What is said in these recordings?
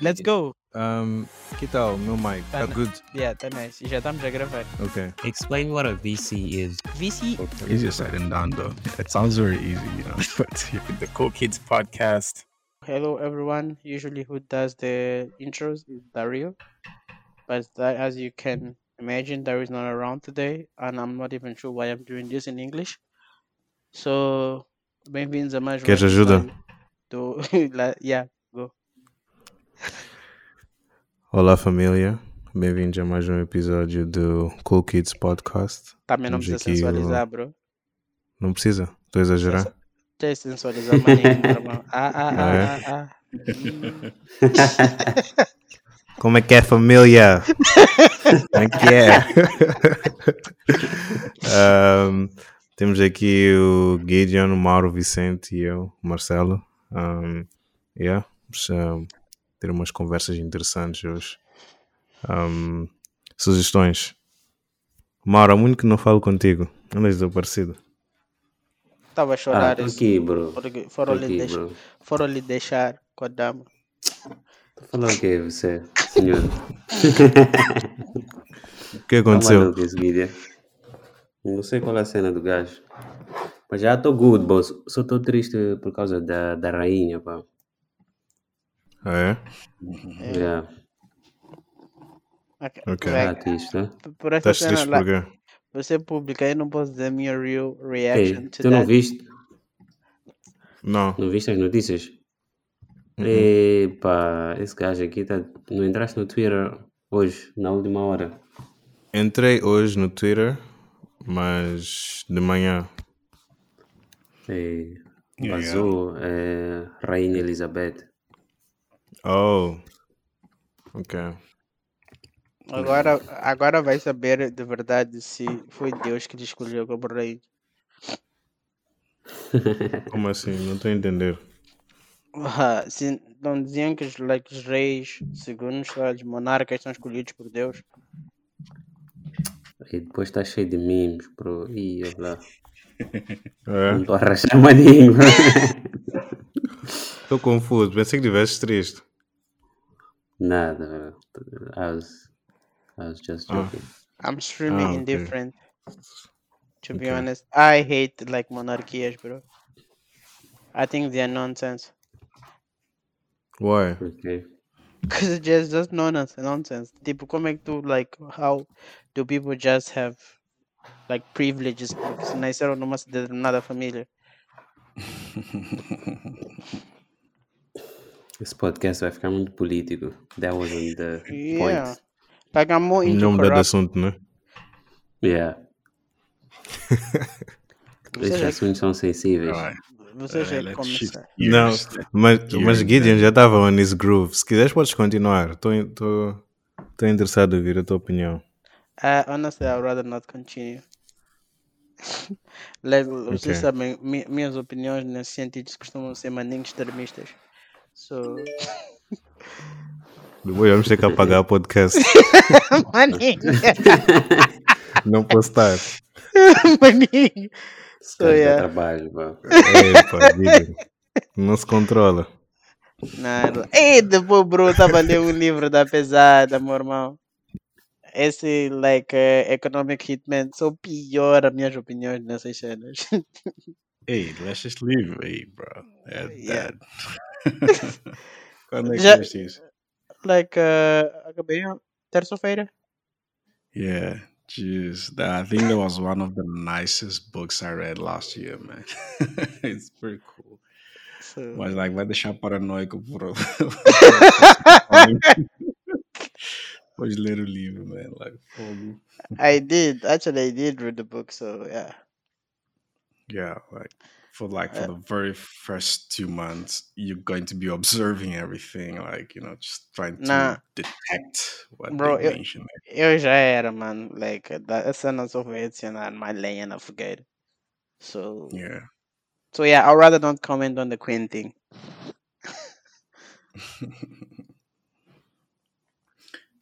Let's go. Um, que tal, meu mic? Tá Tá na- good? Yeah, tá nice. E já estamos a gravar. Okay. Explain what a VC is. VC. Easier said than done, though. It sounds very easy, you know. But the Cool Kids podcast. Hello everyone. Usually who does the intros is Dario. But that, as you can imagine, Dario is not around today and I'm not even sure why I'm doing this in English. So, bem-vindos a mais um Queres ajuda? Do... Yeah, go. Olá, família. Bem-vindos a mais um episódio do Cool Kids Podcast. Também não Temos precisa aqui o- sensualizar, bro. Não precisa? Estou a exagerar? Deixa sensualizar maninho, irmão. Ah, ah, Ah, é? ah, ah, ah. Como é que é, família? Como é que é? Um, temos aqui o Gideon, o Mauro, o Vicente e eu, o Marcelo. Um, yeah, um, ter umas conversas interessantes hoje. Um, sugestões. Mauro, há muito que não falo contigo. Andas desaparecido. Estava a Ah, chorar isso. aqui, bro. Porque foram lhe, aqui, deix... bro. foram lhe deixar com a dama. Tô falando o quê, você, senhor? O que Tá aconteceu? vídeo. Não sei qual é a cena do gajo. Mas já tô good, boss. Só tô triste por causa da, da rainha, pá. Ah, é? Yeah. Ok, Ok. vai, Tá triste, né? Por essa Estás cena triste lá, por quê? você publica aí, não posso dizer a minha real Ei, reaction to tu não that. viste? Não. Não viste as notícias? Uhum. Epá, esse gajo aqui tá... Não entraste no Twitter hoje, na última hora. Entrei hoje no Twitter, mas de manhã. Ei, Yeah, vazou é, Rainha Elizabeth. Oh. Ok. Agora, agora vai saber de verdade se foi Deus que te escolheu como rei. Como assim? Não estou a entender. Ah, se não diziam que os, like, os reis, segundo os monarcas, são escolhidos por Deus. E depois tá cheio de memes, bro. Ih, olha lá. É? Não tô a rachar maninho. Estou confuso. Pensei que estivesse triste. Nada. I was, I was just Ah. joking. I'm extremely Ah, ok. indifferent. To be Ok. honest, I hate like monarchias, bro. I think they are nonsense. Why? Ok. Because it's just, just nonsense, nonsense. Tipo, como é que tu, like, how do people just have, like, privileges porque se nasceram numa determinada família? Esse podcast vai ficar muito político. That wasn't the Yeah. point. Like, I'm more into Não mudar de assunto, né? Yeah. Esses já, assuntos são sensíveis. Right. você já Uh, começar. Não, mas, mas then. Gideon já estava on his groove. Se quiseres, podes continuar. Estou interessado em ouvir a tua opinião. Uh, honestly, I'd rather not continue. like, vocês Ok. sabem, mi- minhas opiniões nesse sentido costumam ser maninhos extremistas. So, Depois vamos ter que apagar o podcast. maninho, Não postar. maninho. So, yeah. trabalho, Gideon. Não se controla. Nada. Ei, depois, bro, estava a ler um livro da pesada, meu irmão. Esse, like, uh, Economic Hitman, só piora minhas opiniões nessas cenas. Hey, let's just leave. Hey, bro. That, Yeah. that. Quando é que Já- isso? like, uh, acabei terça-feira. Yeah, jeez. I think that was one of the nicest books I read last year, man. it's pretty cool. So, Mas, like, vai deixar paranoico por... Pode ler o livro, man. Like, fogo. I did. Actually, I did read the book, so yeah. Yeah, like for like for Uh, the very first two months, you're going to be observing everything, like you know, just trying to Nah. detect what Bro, they eu- mention. Eu já era, man. Like, da cena só foi adicionar my lane and I forget. So, Yeah, so yeah, I'd rather not comment on the Queen thing.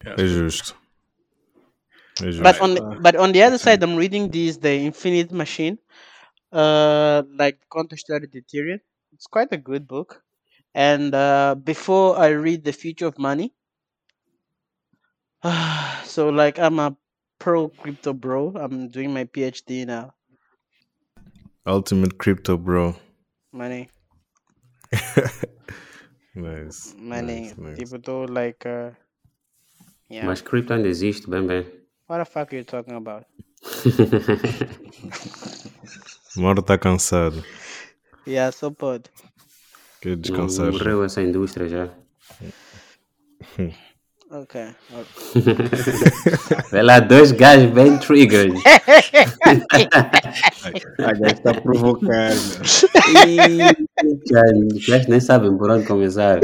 yeah. É justo. É justo. But on the, uh, but on the other side, I'm reading this the Infinite Machine, uh, like conta a história de Ethereum. It's quite a good book. And uh, before I read The Future of Money, so like I'm a pro crypto bro. I'm doing my PhD now. Ultimate crypto, bro. Money, Nice. money. Nice, nice. Tipo, tô like, uh, yeah. Mas cripto ainda existe, bem, bem. What the fuck are you talking about? Moro tá cansado. Yeah, so pode. Quer descansar. Morreu essa indústria já. Okay. okay. Vê lá, dois gajos bem triggered. A gaja está provocando. Os gajos nem sabem por onde começar.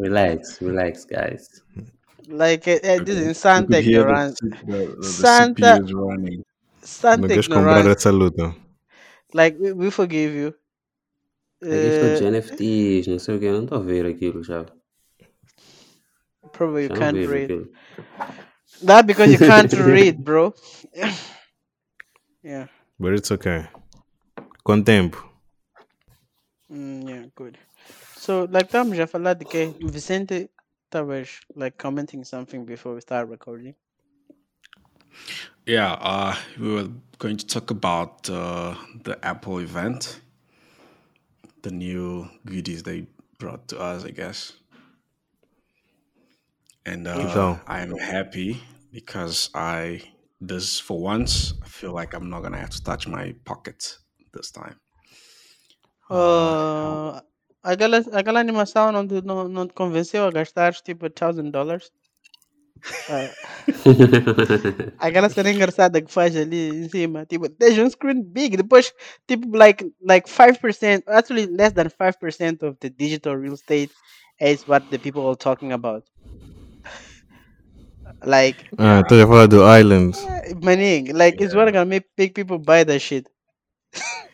Relax, relax, guys. Like, uh, uh, this is You Santa could ignorance. The, the, the Santa- is running. Santa Não queres comprar ignorance. essa luta. Like, we, we forgive you. Aqui estou de Uh, NFTs, não sei o que, eu não estou a ver aquilo já. probably you Já can't read. aquilo. That because you can't read, bro. yeah. But it's okay. Com tempo. Mm, yeah, good. So, like, estamos já a falar de que Vicente estavas, like, commenting something before we start recording. Yeah, uh, we were going to talk about uh, the Apple event, the new goodies they brought to us, I guess. And uh, I am happy because I, this for once, I feel like I'm not gonna have to touch my pocket this time. Uh, aquela, aquela animação não te, não, não te convenceu a gastar, tipo, thousand dollars? Ah, aquela cena engraçada que faz ali em cima, tipo, deixa um screen big, depois, tipo, like, like 5%, actually less than 5% of the digital real estate is what the people are talking about. Like, Ah, estás a falar do Island. maning, like, it's what gonna make, make people buy that shit.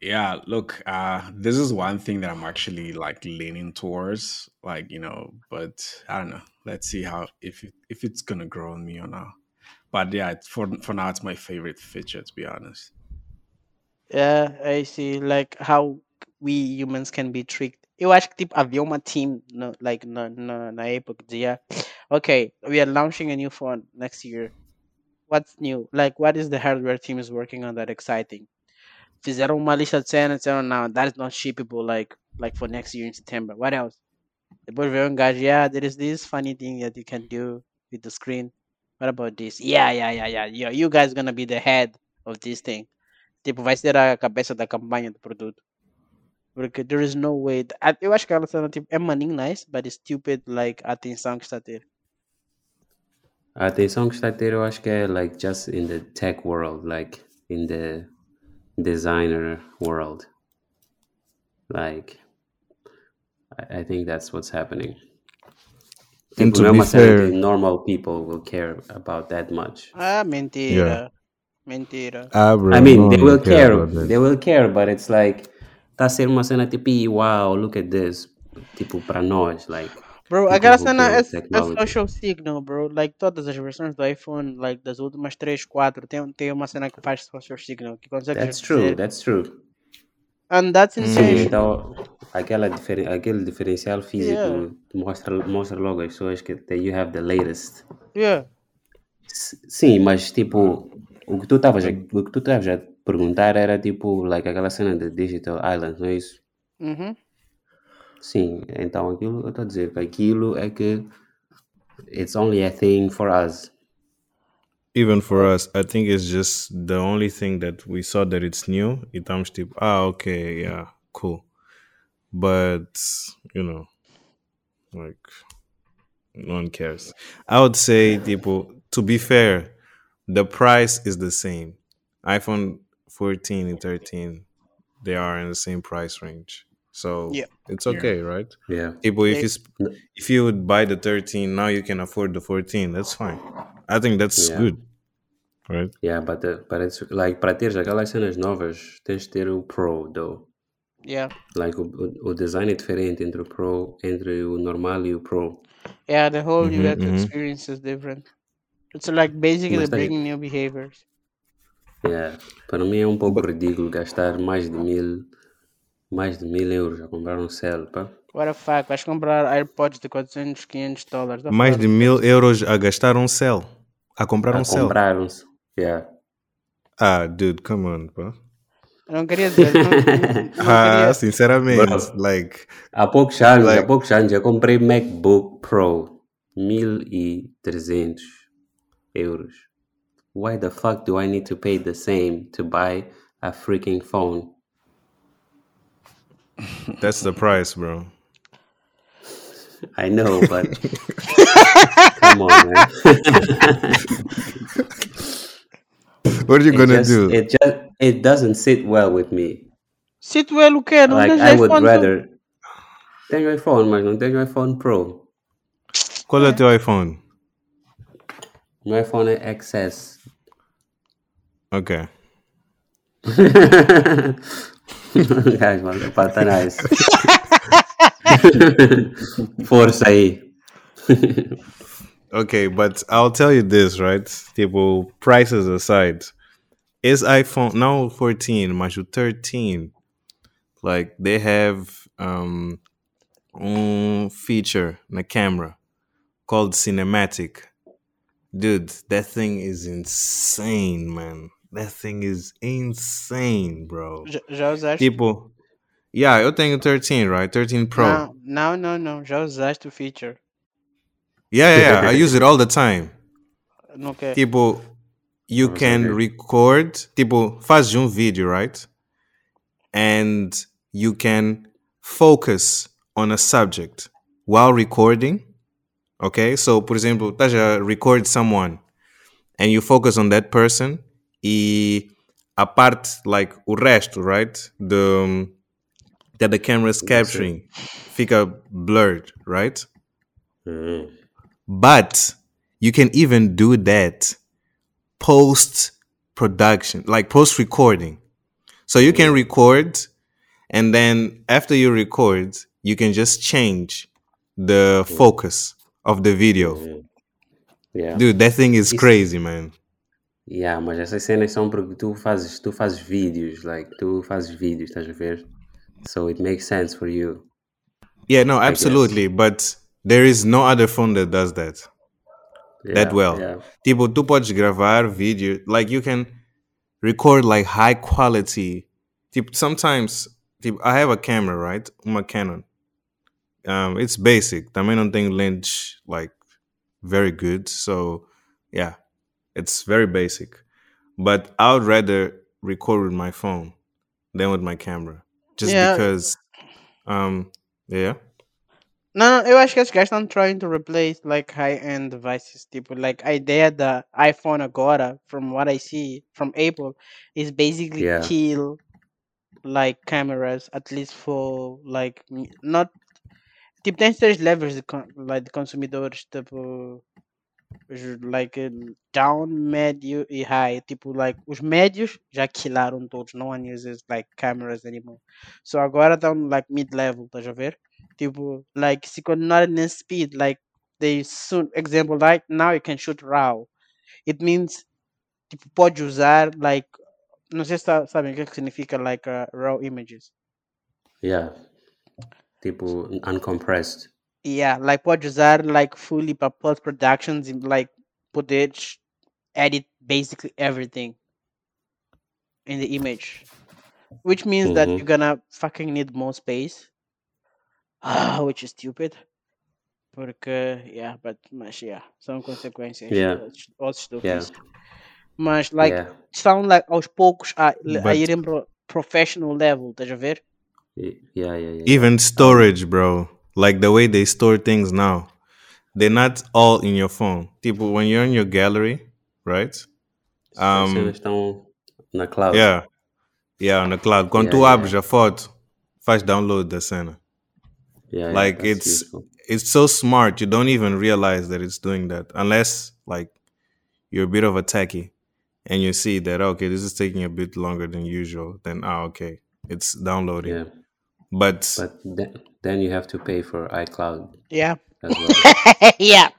Yeah, look, uh, this is one thing that I'm actually like leaning towards, like you know, but I don't know. Let's see how if it, if it's gonna grow on me or not. But yeah, it's- for for now, it's my favorite feature to be honest. Yeah, I see. Like how we humans can be tricked. Eu acho que tipo havia team no, like na, na, na época que okay, we are launching a new phone next year. What's new? Like what is the hardware team is working on that exciting? Fizeram uma lista de cenas, disseram, no, that is not shippable like like for next year in September. What else? Depois veio um gajo, yeah, there is this funny thing that you can do with the screen. What about this? Yeah, yeah, yeah, yeah. You, guys gonna be the head of this thing. Tipo, vai ser a cabeça da campanha do produto. Porque there is no way. a- Eu acho que ela cena tipo, é maninho nice, but it's stupid, like, a atenção que está a ter. A atenção que está a ter, eu acho que é like just in the tech world, like in the designer world. Like, I, I think that's what's happening. And Tipo, to não é be fair- normal people will care about that much. Ah, mentira. Mentira. Ah, bro. I mean, they will care care, they will care, but it's like, tá a ser uma cena tipo, wow, look at this. Tipo, para nós, like, Bro, aquela cena é, é social signal, bro. Like, todas as versões do iPhone, like, das últimas 3, 4, tem, tem uma cena que faz social signal, que consegue That's true, dizer- that's true. And that's Sim, insane. então, aquela diferen aquele diferencial físico Yeah. mostra, mostra logo as pessoas que that you have the latest. Yeah. Sim, mas tipo, o que tu estavas a, o que tu estavas a perguntar era tipo, like aquela cena de Digital Island, não é isso? Uhum. Sim, então aquilo, eu estou a dizer aquilo é que it's only a thing for us. Even for us, I think it's just the only thing that we saw that it's new. E estamos tipo, ah, okay, yeah, cool. But, you know, like, no one cares. I would say, tipo, to be fair, the price is the same. iPhone 14 and 13, they are in the same price range. So Yeah. it's okay, right? Yeah. People, if you if you would buy the 13 now, you can afford the 14. That's fine. I think that's Yeah. good, right? Yeah, but, uh, but it's like para teres aquelas cenas novas, tens de ter o Pro, though. Yeah. Like o, o, o design é diferente entre o Pro, entre o normal e o Pro. Yeah, the whole Mhm, UX mhm. experience is different. It's like basically Mas tá aí. bringing new behaviors. Yeah. Para mim é um pouco ridículo gastar mais de mil Mais de mil euros a comprar um cell, pá. What the fuck? Vais comprar AirPods de 400, 500 dólares. Tá Mais de mil euros a gastar um cell. A comprar A um cell. comprar um yeah. Ah, dude, come on, pá. Eu não queria dizer. Não, não, não Ah, queria. sinceramente, Bro. like, Há poucos anos, Like- há poucos anos eu comprei MacBook Pro 1300 euros. Why the fuck do I need to pay the same to buy a freaking phone? That's the price, bro. I know, but come on, man. What are you It gonna just, do? it just it doesn't sit well with me. Sit well, okay. quê? Like I would rather tu? rather tenho iPhone, mas não tenho iPhone Pro. Call it your iPhone? Meu iPhone é XS. Ok. Guys, mano, pá, tá nice. Força aí. Okay, but I'll tell you this, right? Tipo, prices aside, is iPhone now 14, mas o 13, like they have um um feature na camera called cinematic. Dude, that thing is insane, man. That thing is insane, bro. Já, já usaste? Tipo, yeah, eu tenho 13, right? 13 Pro. Não, não, não, não. Já usaste o feature. Yeah, yeah, yeah. I use it all the time. Okay. quer. Tipo, you Vamos can ver. record, tipo, faz um vídeo, right? And you can focus on a subject while recording. Okay? So, por exemplo, estás a record someone and you focus on that person e a parte, like, o resto, right? The, um, that the camera is capturing fica blurred, right? Hum. But you can even do that post production, like post recording. So you can record, and then after you record, you can just change the focus of the video. Yeah. Dude, that thing is crazy, man. Yeah, mas essas cenas são porque tu fazes, tu fazes vídeos, like, tu fazes vídeos, estás a ver? So it makes sense for you. Yeah, no, absolutely. But there is no other phone that does that. that Yeah, well. Yeah. Tipo, tu podes gravar vídeo, like you can record like high quality. Tipo, sometimes, tipo, I have a camera, right? Uma Canon. Um, it's basic. Também não tem lens like very good, so yeah, it's very basic. But I would rather record with my phone than with my camera, just Yeah. because. Um, yeah. Não, não, eu acho que esses gajos estão trying to replace like high-end devices. Tipo, like a ideia da iPhone agora, from what I see from Apple, is basically Yeah. kill like cameras, at least for like m- not. Tipo, tem três levels de, con- like, de consumidores, tipo, os, like eh, down, médio e high. Tipo, like os médios já killaram todos, no one uses like cameras anymore. So agora estão like mid-level, estás a ver? Tipo, like se continuar nesse speed, like they soon, example, like now you can shoot RAW. It means, tipo, pode usar like, não sei se sa- sabem o que significa like uh, RAW images. Yeah. Tipo, uncompressed. Yeah, like pode usar like fully para post productions e like poder sh- edit basically everything in the image, which means that Mhm. you're gonna fucking need more space, ah, which is stupid. Porque, yeah, but mas yeah, são consequências Yeah. ou s- ou Yeah. estúpidas. Mas like yeah. estão like aos poucos a, a But- irem pro professional level, estás a ver? Y- Yeah, yeah, yeah. Even storage, bro. Like the way they store things now. They're not all in your phone. People, when you're in your gallery, right? Um, estão na cloud. Yeah. Yeah, on the cloud. Quando Yeah, tu yeah. abres a foto, faz download da cena. Yeah, yeah, Like that's it's useful. it's so smart. You don't even realize that it's doing that unless like you're a bit of a techie and you see that okay, this is taking a bit longer than usual. Then ah, okay, it's downloading. Yeah. But, But then, then you have to pay for iCloud Yeah. as well. yeah.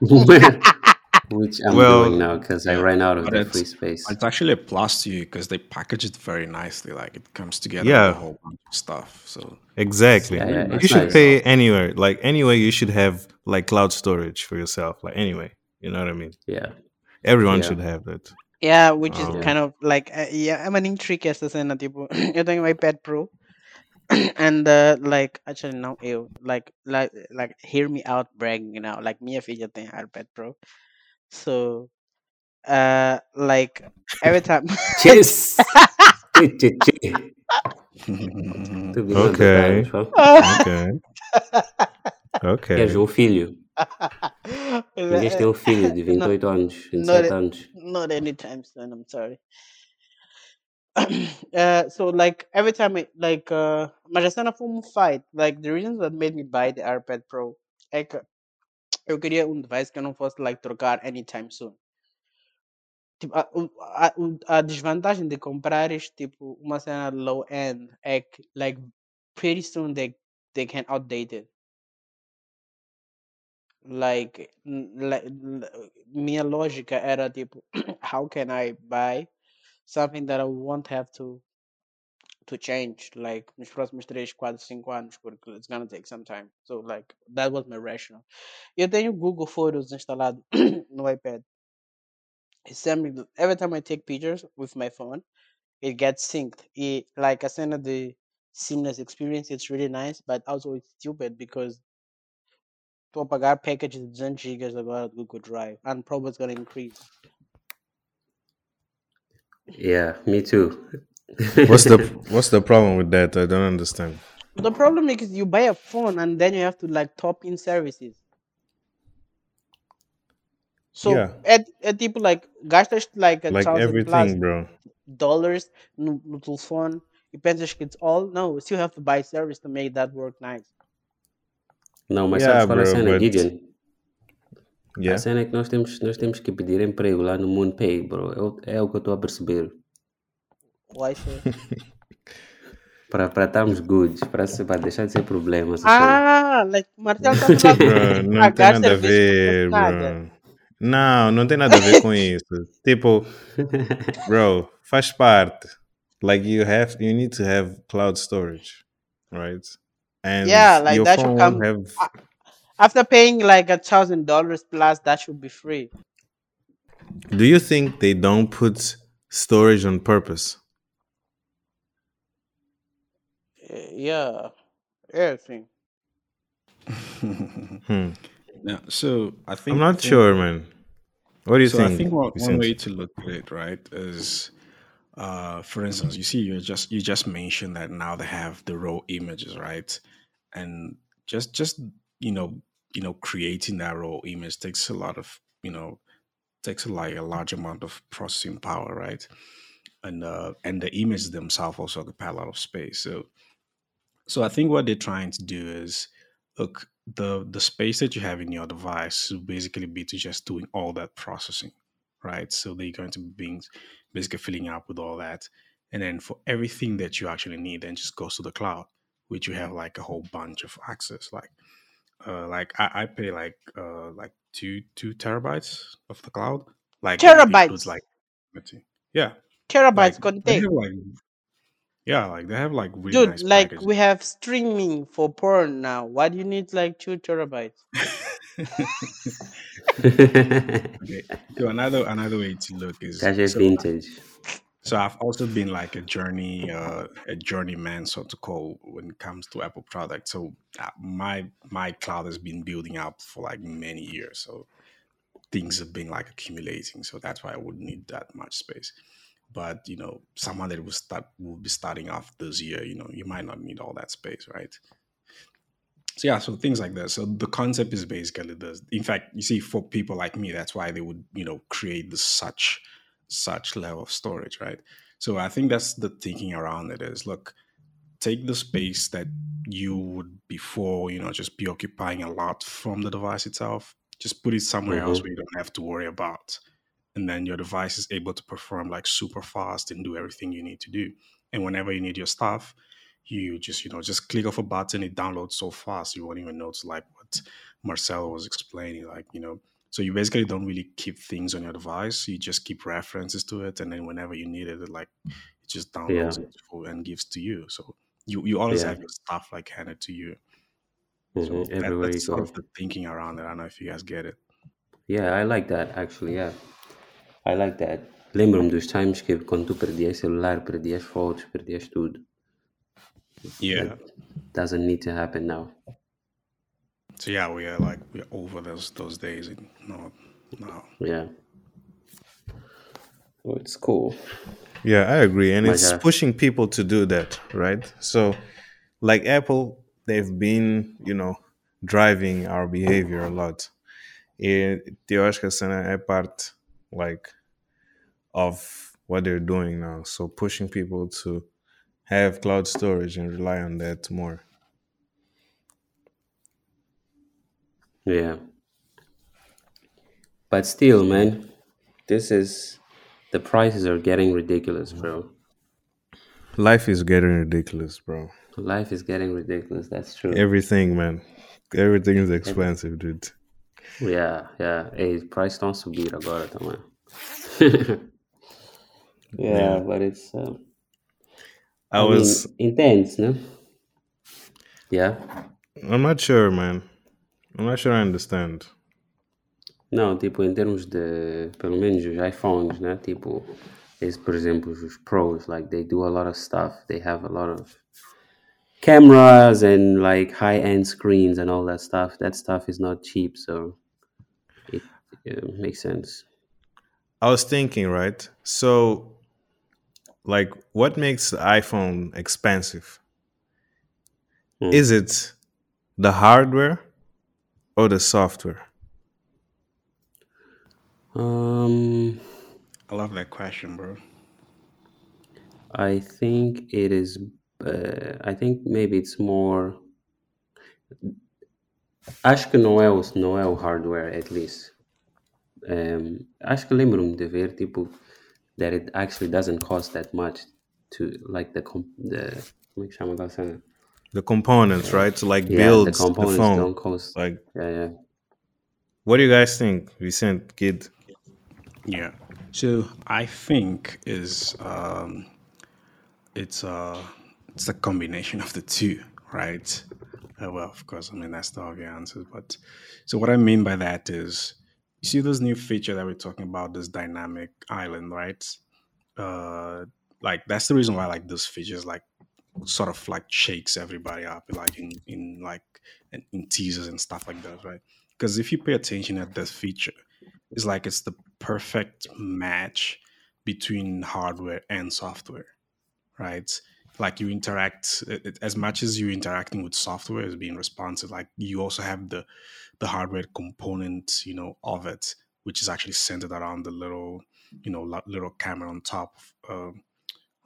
which I'm Well, doing now because I ran out of the free space. it's actually a plus to you because they package it very nicely. Like it comes together with Yeah. a whole bunch of stuff. So exactly. Yeah, yeah, you should nice. pay anywhere. Like anyway, you should have like cloud storage for yourself. Like anyway, you know what I mean. Yeah, Everyone Yeah. should have that. Yeah, which is Um, kind of like uh, yeah, I'm an intrigue essa cena tipo, eu tenho um iPad Pro and uh, like actually não eu like like like hear me out bragging, you know, like minha filha tem iPad Pro. So uh like every time Cheers! Che, che, che. Tu viu onde Okay. estamos, pá? Okay. Okay. Queres um filho? Queres ter um filho de Não, 28 anos, não, 27 anos? not anytime soon. I'm sorry. uh, so like every time I like uh, a um fight. Like the reason that made me buy the iPad Pro é que eu queria um device que eu não fosse like trocar anytime soon. Tipo, a, a, a desvantagem de comprares tipo uma cena low end é que like pretty soon they they can outdate it. Like, like minha lógica era tipo, how can I buy something that I won't have to to change like nos próximos 3, 4, 5 anos porque it's gonna take some time. So like that was my rationale. Eu tenho Google Photos instalado no iPad. It's that every time I take pictures with my phone, it gets synced. E, like a cena de seamless experience, it's really nice, but also it's stupid because estou a pagar packages de 200 gigas agora do Google Drive and probably it's gonna increase. Yeah, me too. What's the What's the problem with that? I don't understand. The problem is you buy a phone and then you have to like top in services. So Yeah. é, é tipo like gastas like a Like everything, plus bro. dollars no, no telefone e pensas que it's all no, you still have to buy service to make that work nice. Não, mas Yeah, sabes qual é a bro, cena, but- Gideon? A Yeah. cena é que nós temos, nós temos que pedir emprego lá no MoonPay, bro. É o- É, o que eu estou a perceber. Why so? Para para estarmos goods, para, deixar de ser problema. ah, like Marcelo tá falando não tem nada a ver, bro. Não, não tem nada a ver com isso. Tipo, bro, faz parte. Like you have, you need to have cloud storage, right? And Yeah, like your that should phone come have. A- after paying like a thousand dollars plus that should be free. Do you think they don't put storage on purpose? Uh, yeah. Everything. Hmm. yeah, so I think I'm I not think- sure, man. What do you so think? I think one, one Vicente? way to look at it, right, is uh, for instance, you see, you just you just mentioned that now they have the raw images, right, and just just you know you know creating that raw image takes a lot of you know takes like a large amount of processing power, right, and uh, and the images themselves also occupy a lot of space. So so I think what they're trying to do is look the the space that you have in your device will basically be to just doing all that processing, right? So they're going to be being basically filling up with all that, and then for everything that you actually need, then just goes to the cloud, which you have like a whole bunch of access. Like uh, like I, I pay like uh like two two terabytes of the cloud, like and it includes Terabytes. like yeah, Terabytes like gonna take. like yeah, like they have like really Dude, nice like packages. we have streaming for porn now. Why do you need like two terabytes? Okay. So another another way to look is Gajo é so vintage. So I've also been like a journey uh, a journeyman so to call when it comes to Apple products. So uh, my my cloud has been building up for like many years. So things have been like accumulating. So that's why I wouldn't need that much space. But you know, someone that will start will be starting off this year, you know, you might not need all that space, right? So yeah, so things like that. So the concept is basically this. In fact, you see, for people like me, that's why they would, you know, create such such level of storage, right? So I think that's the thinking around it is look, take the space that you would before, you know, just be occupying a lot from the device itself, just put it somewhere else Mhm. where you don't have to worry about. And then your device is able to perform like super fast and do everything you need to do. And whenever you need your stuff, you just, you know, just click off a button, it downloads so fast you won't even notice like what Marcelo was explaining, like, you know, So you basically don't really keep things on your device. You just keep references to it, and then whenever you need it, it like it just Yeah. downloads it for, and gives to you. So you you always Yeah. have your stuff like handed to you. hmm So that, Everywhere you that's sort of the thinking around it. I don't know if you guys get it. Yeah, I like that actually. Yeah, I like that. Lembro-me dos times que quando tu perdias celular, perdias fotos, perdias tudo. Yeah. That doesn't need to happen now. So yeah, we are like we're over those those days. And no, no. Yeah. Well, it's cool. Yeah, I agree. And My it's God. pushing people to do that, right? So, like Apple, they've been, you know, driving our behavior a lot. E eu acho que a cena é parte, like, of what they're doing now. So, pushing people to have cloud storage and rely on that more. Yeah. But still, man, this is the prices are getting ridiculous, bro. Life is getting ridiculous, bro. Life is getting ridiculous. That's true. Everything, man. Everything is expensive, dude. Yeah, yeah. Hey, price a subir agora também. yeah, Yeah. but it's uh, I I was mean, intense, no? Yeah. I'm not sure, man. I'm not sure I understand. Não, tipo, em termos de, pelo menos os iPhones, né? Tipo, esse, por exemplo, os Pros, like, they do a lot of stuff. They have a lot of cameras and, like, high-end screens and all that stuff. That stuff is not cheap, so it, it makes sense. I was thinking, right? So, like, what makes the iPhone expensive? Hmm. Is it the hardware or the software? Um, I love that question, bro. I think it is, uh, I think maybe it's more... Acho que não é o, não é o hardware, at least. Um, acho que lembro-me de ver, tipo, that it actually doesn't cost that much to, like, the, com- the como é que chama aquela cena? The components, right? To like Yeah, build the the, phone. don't cost, Like, yeah, yeah. what do you guys think, Vicent, kid? Yeah. So I think is um, it's a it's a combination of the two, right? Uh, well, of course, I mean that's the obvious answer. But so what I mean by that is, you see this new feature that we're talking about, this dynamic island, right? Uh, like that's the reason why I like those features like sort of like shakes everybody up, like in in like in, teasers and stuff like that, right? Because if you pay attention at this feature, it's like it's the perfect match between hardware and software, right? Like you interact it, as much as you're interacting with software as being responsive. Like you also have the the hardware component, you know, of it, which is actually centered around the little, you know, little camera on top, um,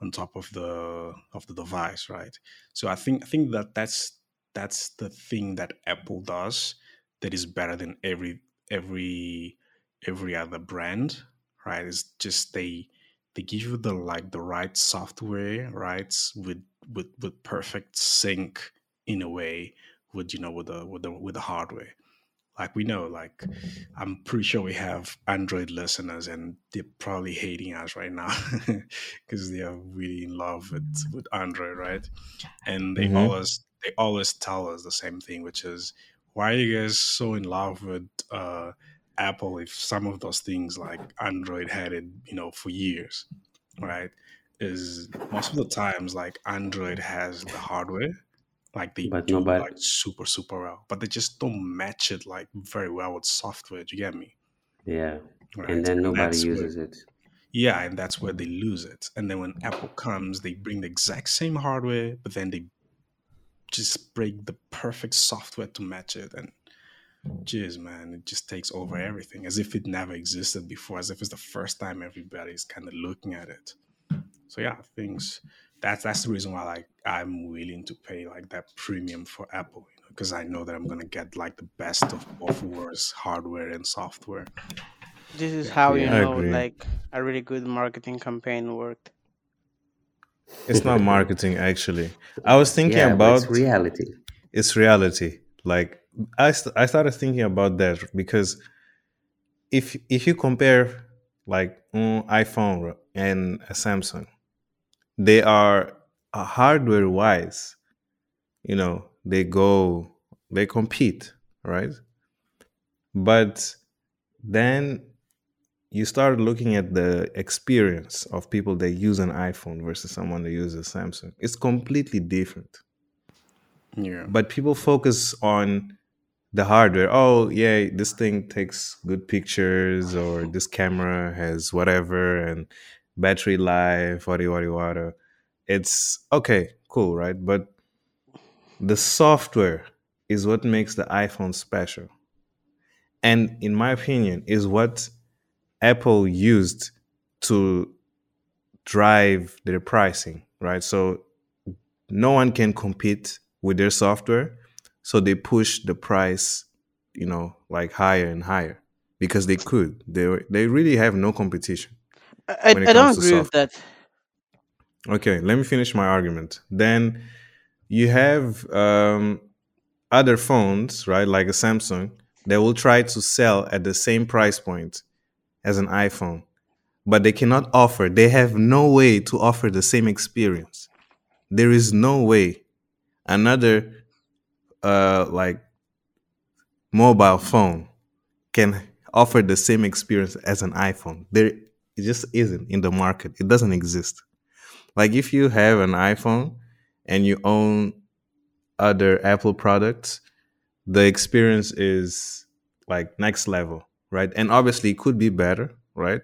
on top of the of the device, right? So I think I think that that's that's the thing that Apple does that is better than every every every other brand, right? It's just they they give you the like the right software, right, with with with perfect sync in a way with you know with the with the with the hardware. Like we know, like I'm pretty sure we have Android listeners, and they're probably hating us right now because they are really in love with with Android, right? And they Mhm. always they always tell us the same thing, which is why are you guys so in love with uh, Apple if some of those things like Android had it, you know, for years, right? Is most of the times like Android has the hardware, like they But do nobody- like super super well, but they just don't match it like very well with software. Do you get me? Yeah. Right. And then nobody that's where- uses it. yeah, and that's where they lose it. And then when Apple comes, they bring the exact same hardware, but then they just break the perfect software to match it. And jeez, man, it just takes over everything as if it never existed before, as if it's the first time everybody's kind of looking at it. So yeah, things that's that's the reason why like I'm willing to pay like that premium for Apple, you know, because I know that I'm gonna get like the best of both worlds, hardware and software. This is how you I know agree. like a really good marketing campaign worked. It's not marketing, actually. I was thinking yeah, but about it's reality. it's reality. Like I, st- I started thinking about that because if if you compare like um iPhone and a Samsung, they are uh, hardware wise, you know, they go they compete, right? But then you start looking at the experience of people that use an iPhone versus someone that uses Samsung. It's completely different. Yeah. But people focus on the hardware. Oh, yeah, this thing takes good pictures, or this camera has whatever, and battery life, wada wada wada. It's okay, cool, right? But the software is what makes the iPhone special. And in my opinion, is what Apple used to drive their pricing, right? So no one can compete with their software, so they push the price, you know, like higher and higher because they could. They they really have no competition. I, I, When it I don't agree with that. Okay, let me finish my argument. Then you have um, other phones, right, like a Samsung, that will try to sell at the same price point as an iPhone, but they cannot offer. They have no way to offer the same experience. There is no way another uh, like mobile phone can offer the same experience as an iPhone. There, it just isn't in the market. It doesn't exist. Like if you have an iPhone and you own other Apple products, the experience is like next level, right? And obviously it could be better, right?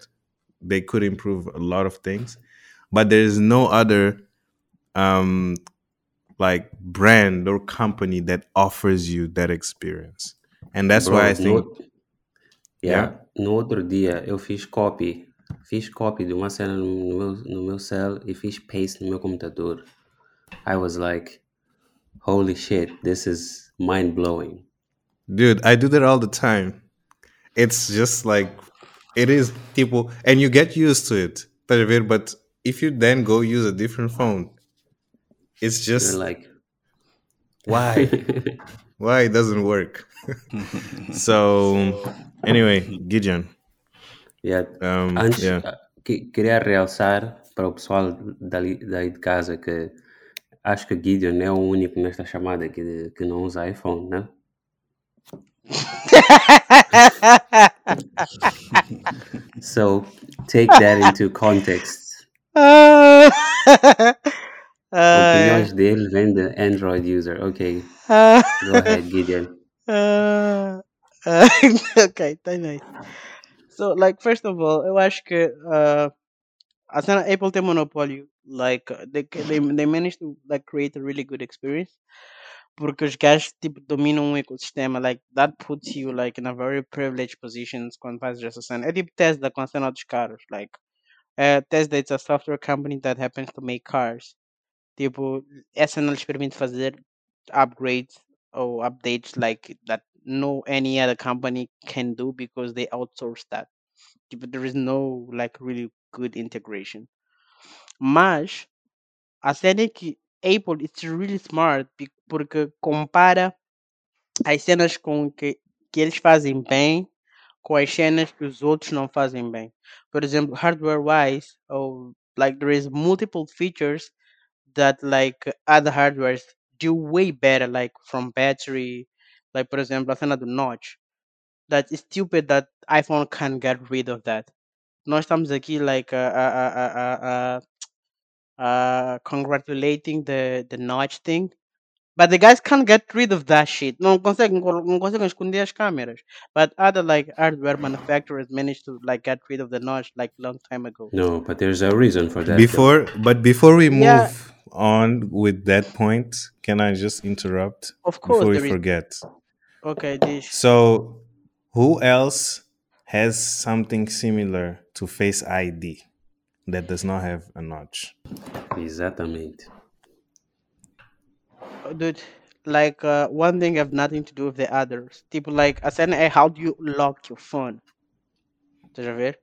They could improve a lot of things, but there is no other um like brand or company that offers you that experience. And that's why I think no, yeah, no outro dia eu fiz copy. Fiz copy de uma cena no meu, no meu cell e fiz paste no meu computador. I was like, holy shit, this is mind blowing. Dude, I do that all the time. It's just like it is people and you get used to it. tá a ver? But if you then go use a different phone, it's You're just like, why? why it doesn't work. so anyway, Gideon. Yeah. Um Antes, yeah. ah, que- queria realçar para o pessoal dali, daí de casa que acho que Gideon é o único nesta chamada que, que não usa iPhone, né? So take that into context. Ah, Opiniões dele vêm de Android user. Ok, ah, go ahead, Gideon. ah, ah, ok, tá nice. So, like, first of all, eu acho que uh, a cena Apple tem monopólio. Like, they, they, they managed to like create a really good experience. Porque os gajos tipo, dominam um ecossistema, like, that puts you like in a very privileged positions quando fazes essa cena. É tipo Tesla com a cena dos carros, like, uh, Tesla it's a software company that happens to make cars. Tipo, essa não lhes permite fazer upgrades or updates like that no any other company can do because they outsource that. But there is no like really good integration. Mas a cena que Apple it's really smart porque compara as cenas com que, que eles fazem bem com as cenas que os outros não fazem bem. Por exemplo, hardware wise, or like there is multiple features that like other hardwares do way better, like from battery, like por exemplo a cena do notch. That is stupid that iPhone can get rid of that. Nós estamos aqui like uh, uh, uh, uh, uh, uh, congratulating the the notch thing. But the guys can't get rid of that shit. Não conseguem, colo- não conseguem esconder as câmeras. But other like hardware manufacturers managed to like get rid of the notch like long time ago. No, but there's a reason for that. though. Before but before we move Yeah. on with that point, can I just interrupt Of course, before we there is. forget? Okay, this. So, who else has something similar to Face ID that does not have a notch? Exatamente. dude like uh, one thing have nothing to do with the others people like a cena how do you lock your phone Estás a ver?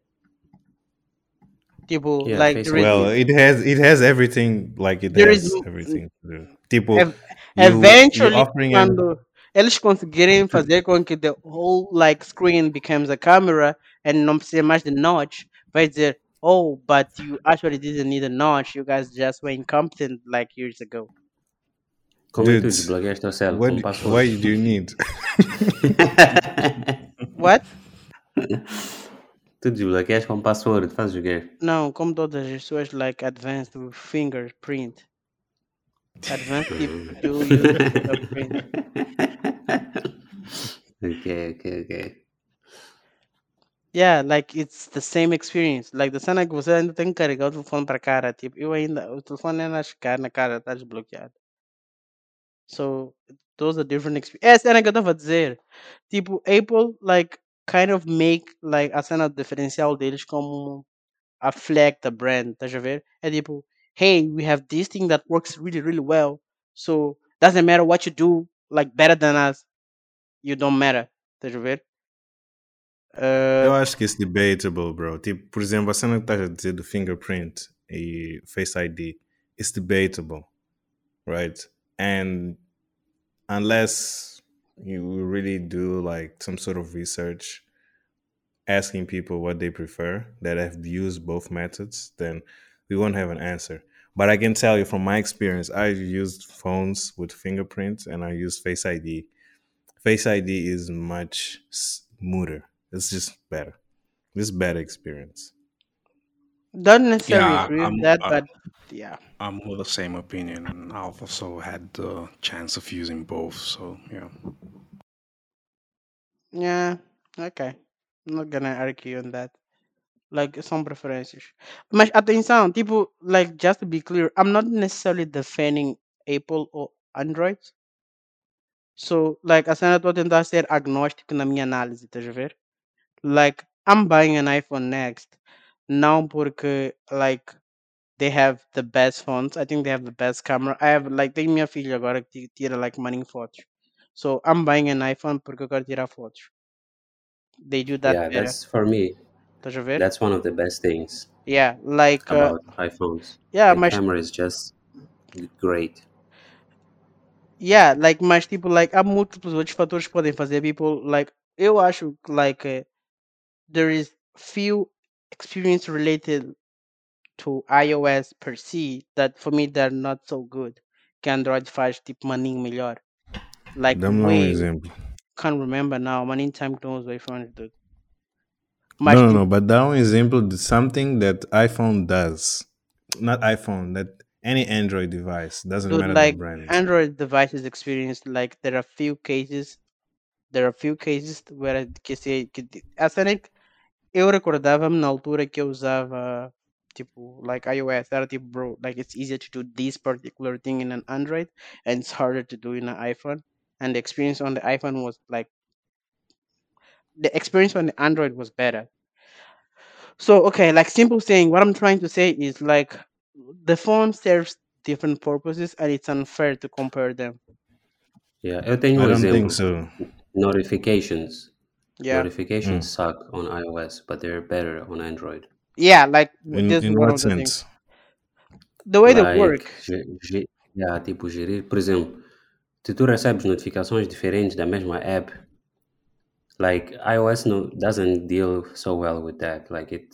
Tipo, Yeah, like Face there is, Well, it has it has everything like it There has is- everything to do. Tipo, ev- you, eventually you offering an, quando eles conseguirem fazer com que the whole like screen becomes a camera and não precisa mais de notch, vai dizer, oh, but you actually didn't need a notch, you guys just were incompetent like years ago. Como é que tu Dude, desbloqueaste o céu What, com why do you need? What? tu desbloqueaste com password, fazes o quê? Não, como todas as pessoas like advanced with fingerprint. Advanced tipo do fingerprint. Ok, ok, ok. Yeah, like it's the same experience. Like the que você ainda tem que carregar o telefone para cara. Tipo, eu ainda, o telefone ainda a chegar na cara, está desbloqueado. So, those are different experiences. É a cena que eu estava a dizer. Tipo, Apple, like, kind of make, like, a cena diferencial deles como a flag da brand, estás a ver? É tipo, hey, we have this thing that works really, really well. So, doesn't matter what you do, like, better than us, you don't matter. Estás a ver? Uh, Eu acho que it's debatable, bro. Tipo, por exemplo, a cena que estás a dizer do fingerprint e Face ID, it's debatable, right? And unless you really do like some sort of research asking people what they prefer that have used both methods, then we won't have an answer. But I can tell you from my experience, I used phones with fingerprints and I use Face ID. Face ID is much smoother. It's just better. It's better experience. don't necessarily Yeah, agree I'm- with that, uh, but yeah. I'm with the same opinion, and I've also had the chance of using both. So yeah, Yeah, okay. I'm not gonna argue on that. Like, são preferências. Mas atenção, tipo, like, just to be clear, I'm not necessarily defending Apple or Android. So, like, a cena estou a tentar ser agnóstico na minha análise, estás a ver? Like, I'm buying an iPhone next. Não porque, like, they have the best phones. I think they have the best camera. I have, like, tenho minha filha agora que ti- tira, like, money fotos. So, I'm buying an iPhone porque eu quero tirar fotos. They do that yeah, better. that's for me. Estás a ver? That's one of the best things Yeah, like, uh, about iPhones. yeah, the mas, camera is just great. Yeah, like, mas, tipo, like, há múltiplos outros fatores que podem fazer people, like, eu acho que, like, uh, there is few experience related to iOS per se that for me they're not so good. Que Android faz, tipo, maninho melhor. Like, Dá-me lá um way, exemplo. can't remember now, maninho time que knows iPhone, dude. Mas, No, no, tipo, no, but dá um exemplo de something that iPhone does. Not iPhone, that any Android device. Doesn't dude, matter like, the brand. Android devices experience, like, there are few cases, there are few cases where, que se, que, a cena é que eu recordava-me na altura que eu usava, tipo, like, iOS, era tipo, bro, like, it's easier to do this particular thing in an Android, and it's harder to do in an iPhone, and the experience on the iPhone was, like, the experience on the Android was better. So, okay, like, simple saying, what I'm trying to say is, like, the phone serves different purposes, and it's unfair to compare them. Yeah, eu tenho I don't think so. Notifications. Yeah. Notifications Mm. suck on iOS, but they're better on Android. Yeah, like, In, this in what of things. sense? The way they work. ge- ge- yeah, tipo, gerir. Por exemplo, se tu recebes notificações diferentes da mesma app, like, iOS no, doesn't deal so well with that. Like, it,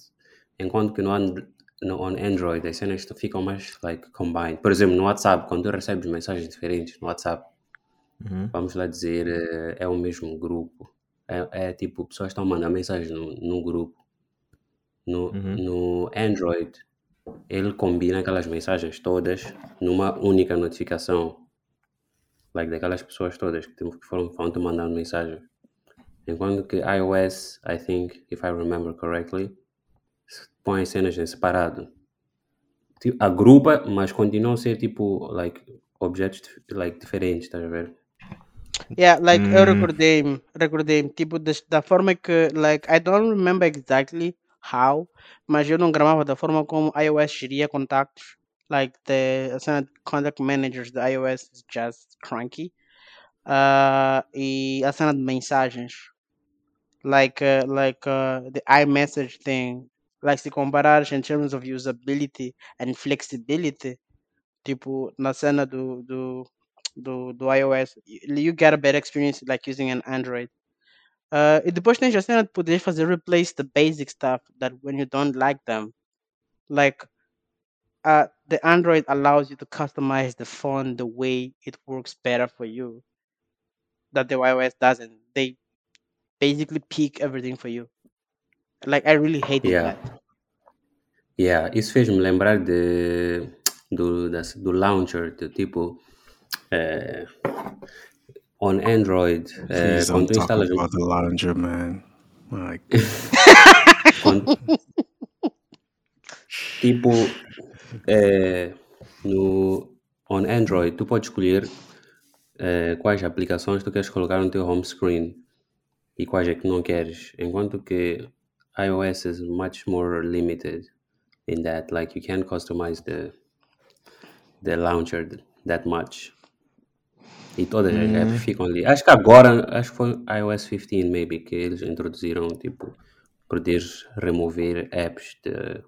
enquanto que no, And- no on Android, as cenas ficam mais, like, combined. Por exemplo, no WhatsApp, quando tu recebes mensagens diferentes no WhatsApp, Uhum. vamos lá dizer, eh, é o mesmo grupo. É, é tipo, pessoas estão mandando mensagem no, no grupo. No, Uhum. no Android, ele combina aquelas mensagens todas numa única notificação. Like daquelas pessoas todas que foram, foram te mandando mensagem. Enquanto que iOS, I think, if I remember correctly, põe as cenas em separado. Tipo, agrupa, mas continuam a ser tipo, like, objetos like, diferentes, estás a ver? Yeah, like eu Hum. recordei-me, recordei-me, tipo, das- da forma que, like, I don't remember exactly how, mas eu não gramava da forma como iOS geria contactos. Like, the a cena de contact managers da iOS is just cranky. Uh, e a cena de mensagens. Like, uh, like uh, the iMessage thing. Like, se comparares in terms of usability and flexibility, tipo, na cena do, do do, do iOS, you get a better experience like using an Android. Uh, e depois tens a cena de poderes fazer replace the basic stuff that when you don't like them. Like uh, the Android allows you to customize the phone the way it works better for you. That the iOS doesn't. They basically pick everything for you. Like I really hated Yeah. that. Yeah, isso fez-me lembrar de, do, da- do launcher, do tipo. eh, on Android, eh, Please quando don't tu talk instalas. about the lounger, man. Like, quando- tipo, eh, no, on Android, tu podes escolher eh, quais aplicações tu queres colocar no teu home screen e quais é que não queres. Enquanto que iOS is much more limited in that, like you can't customize the the launcher that much. E todas as apps ficam ali. Acho que agora, acho que foi iOS 15 maybe que eles introduziram tipo poderes remover apps de,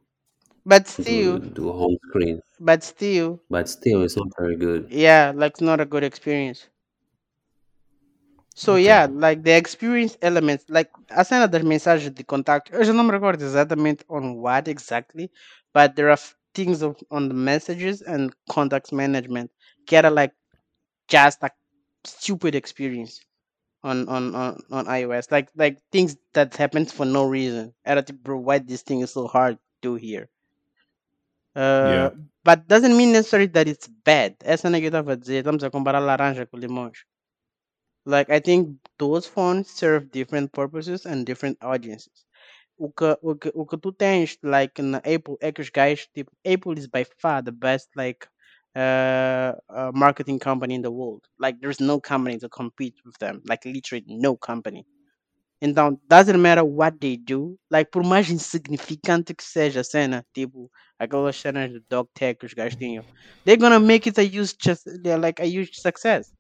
But still, do home screen. but still, But still, it's not very good. yeah, like not a good experience. So yeah, like the experience elements, like a cena das mensagens de contacto, eu já não me recordo exatamente on what exactly, but there are f- things of, on the messages and contacts management que era like just a stupid experience on on on, on iOS, like like things that happens for no reason. Era tipo, bro, why this thing is so hard to do here? Uh, Yeah. But doesn't mean necessarily that it's bad. Essa é a que eu estava a dizer. Estamos a comparar laranja com limões. Like I think those phones serve different purposes and different audiences. O que, o que, o que tu tens, like na Apple, é que os gajos, tipo, Apple is by far the best, like, uh, uh, marketing company in the world. Like, there's no company to compete with them. Like, literally no company. Então, doesn't matter what they do, like, por mais insignificante que seja a cena, tipo, aquelas cenas de dog tag que os tinham, they're gonna make it a huge, just, they're like a huge success.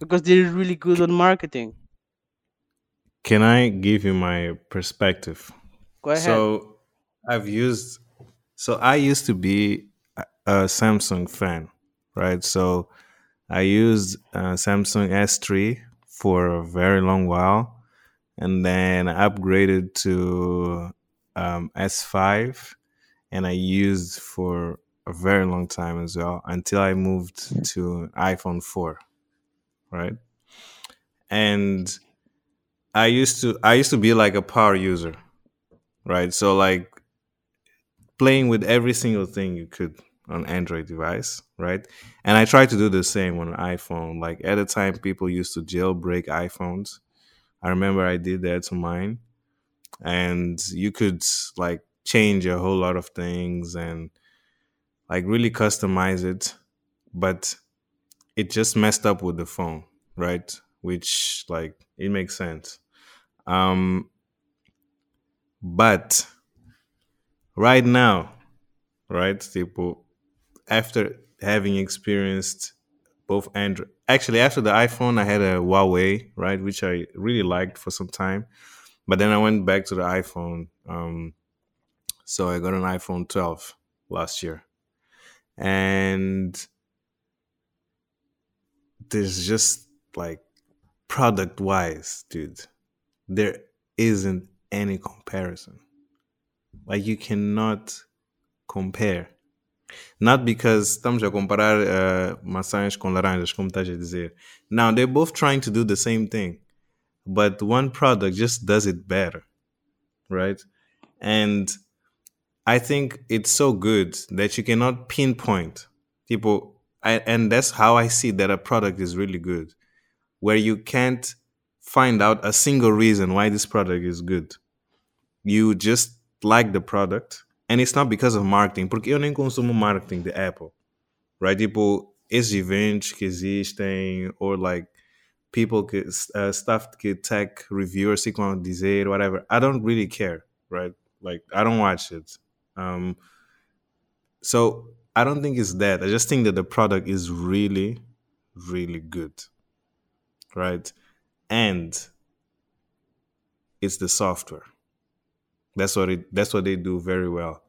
Because they're really good on marketing. Can I give you my perspective? Go ahead. So I've used so I used to be a Samsung fan, right? So I used uh, Samsung S3 for a very long while and then I upgraded to um, S5 and I used for a very long time as well until I moved to iPhone 4, right? And I used to I used to be like a power user, right? So like playing with every single thing you could on Android device, right? And I tried to do the same on iPhone. Like at the time, people used to jailbreak iPhones. I remember I did that to mine, and you could like change a whole lot of things and like really customize it, but it just messed up with the phone, right? Which like it makes sense. Um, but right now, right, people, after having experienced both Android, actually after the iPhone, I had a Huawei, right, which I really liked for some time, but then I went back to the iPhone. Um, so I got an iPhone 12 last year, and there's just like product wise, dude, there isn't any comparison. Like you cannot compare. Not because estamos a comparar uh, maçãs com laranjas, como estás a dizer. Now they're both trying to do the same thing, but one product just does it better, right? And I think it's so good that you cannot pinpoint people, I, and that's how I see that a product is really good, where you can't find out a single reason why this product is good. You just like the product, and it's not because of marketing, porque eu nem consumo marketing de Apple, right? Tipo, esses eventos que existem, or like people que, uh, stuff que tech reviewers ficam a dizer, whatever. I don't really care, right? Like, I don't watch it. Um, so I don't think it's that. I just think that the product is really, really good, right? And it's the software. That's what it. That's what they do very well.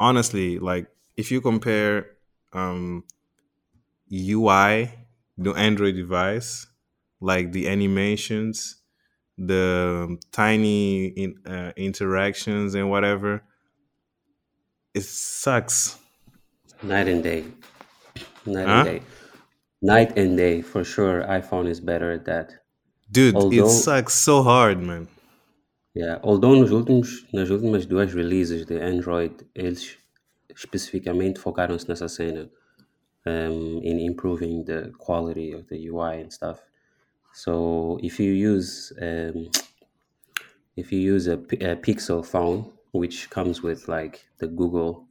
Honestly, like if you compare um, UI the Android device, like the animations, the tiny in, uh, interactions and whatever, it sucks. Night and day. Night Huh? and day. Night and day, for sure. iPhone is better at that. Dude, it sucks so hard, man. yeah, although nos últimos, nas últimas duas releases de Android, eles especificamente focaram-se nessa cena, um, in improving the quality of the UI and stuff. So if you use um, if you use a Pixel phone, which comes with like the Google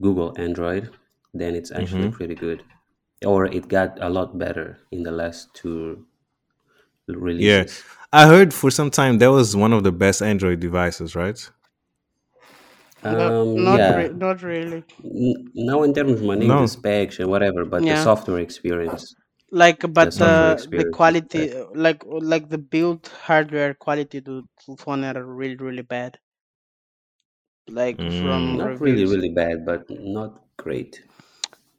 Google Android, then it's actually pretty good. Or it got a lot better in the last two Yeah. releases. I heard for some time that was one of the best Android devices, right? No, Um, not yeah, re- not really. N- no in terms of money, No. the specs and whatever, but the software experience, Like, but software the the quality, uh, like like the build hardware quality to to phone are really really bad. Like from Mm. Not really, reviews, really bad, but not great.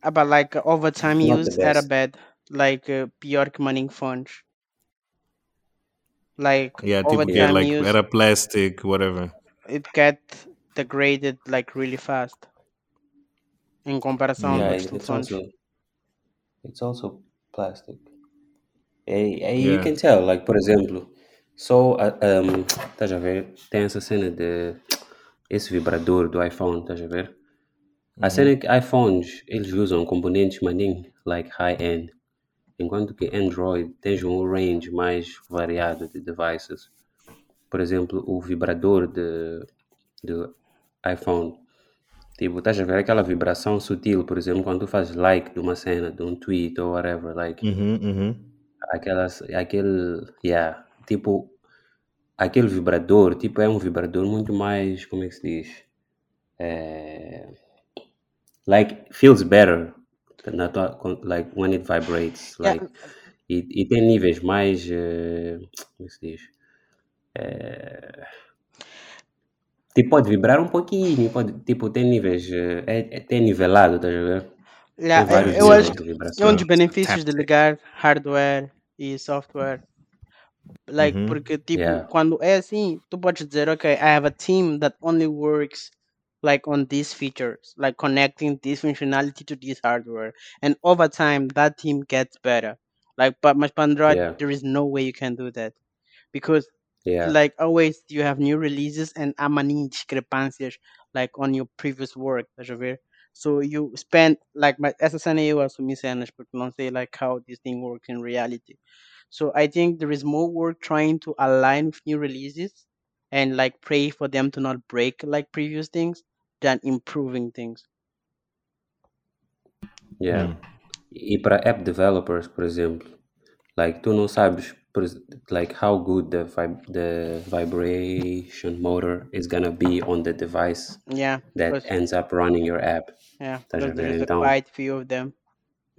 Uh, but like uh, over time Not the use era best. bad. Like uh, pior que maninho phones. Like Yeah, over tipo, get time like use better plastic, whatever. it get degraded like really fast In comparison Yeah, aos it- it's also it's also plastic. E, e you can tell, like, por exemplo, só a- um, estás a ver? Tem essa cena de esse vibrador do iPhone, estás a ver? A cena é que iPhones eles usam componentes maninho, like high-end, enquanto que Android tens um range mais variado de devices. Por exemplo, o vibrador de, do iPhone, tipo, estás a ver aquela vibração sutil, por exemplo, quando tu fazes like de uma cena, de um tweet ou whatever, like, Uhum, uhum. aquelas, aquele, yeah, tipo, aquele vibrador, tipo, é um vibrador muito mais, como é que se diz? É, like, feels better, na tua, like, when it vibrates, Yeah, like, e, e tem níveis mais, eh, como é que se diz? Eh, tipo, pode vibrar um pouquinho, pode, tipo, tem níveis, eh, é, é, tem nivelado, estás a ver? Tem yeah, vários eu acho níveis que é um dos benefícios de ligar hardware e software. Like, Uhum. porque, tipo, Yeah, quando é assim, tu podes dizer, okay, I have a team that only works like on these features, like connecting this functionality to this hardware. And over time, that team gets better. Like, but para Android, yeah, there is no way you can do that. Because yeah, like always you have new releases and há many discrepâncias like on your previous work, estás a ver? So you spend like my, essa cena eu assumi cenas porque não sei like how this thing works in reality. So I think there is more work trying to align with new releases and like pray for them to not break like previous things than improving things. yeah. Hum. E para app developers, por exemplo, like tu não sabes, por like how good the vib the vibration motor is gonna be on the device Yeah, that ends up running your app. yeah, Estás a because there ver? is a quite few of them.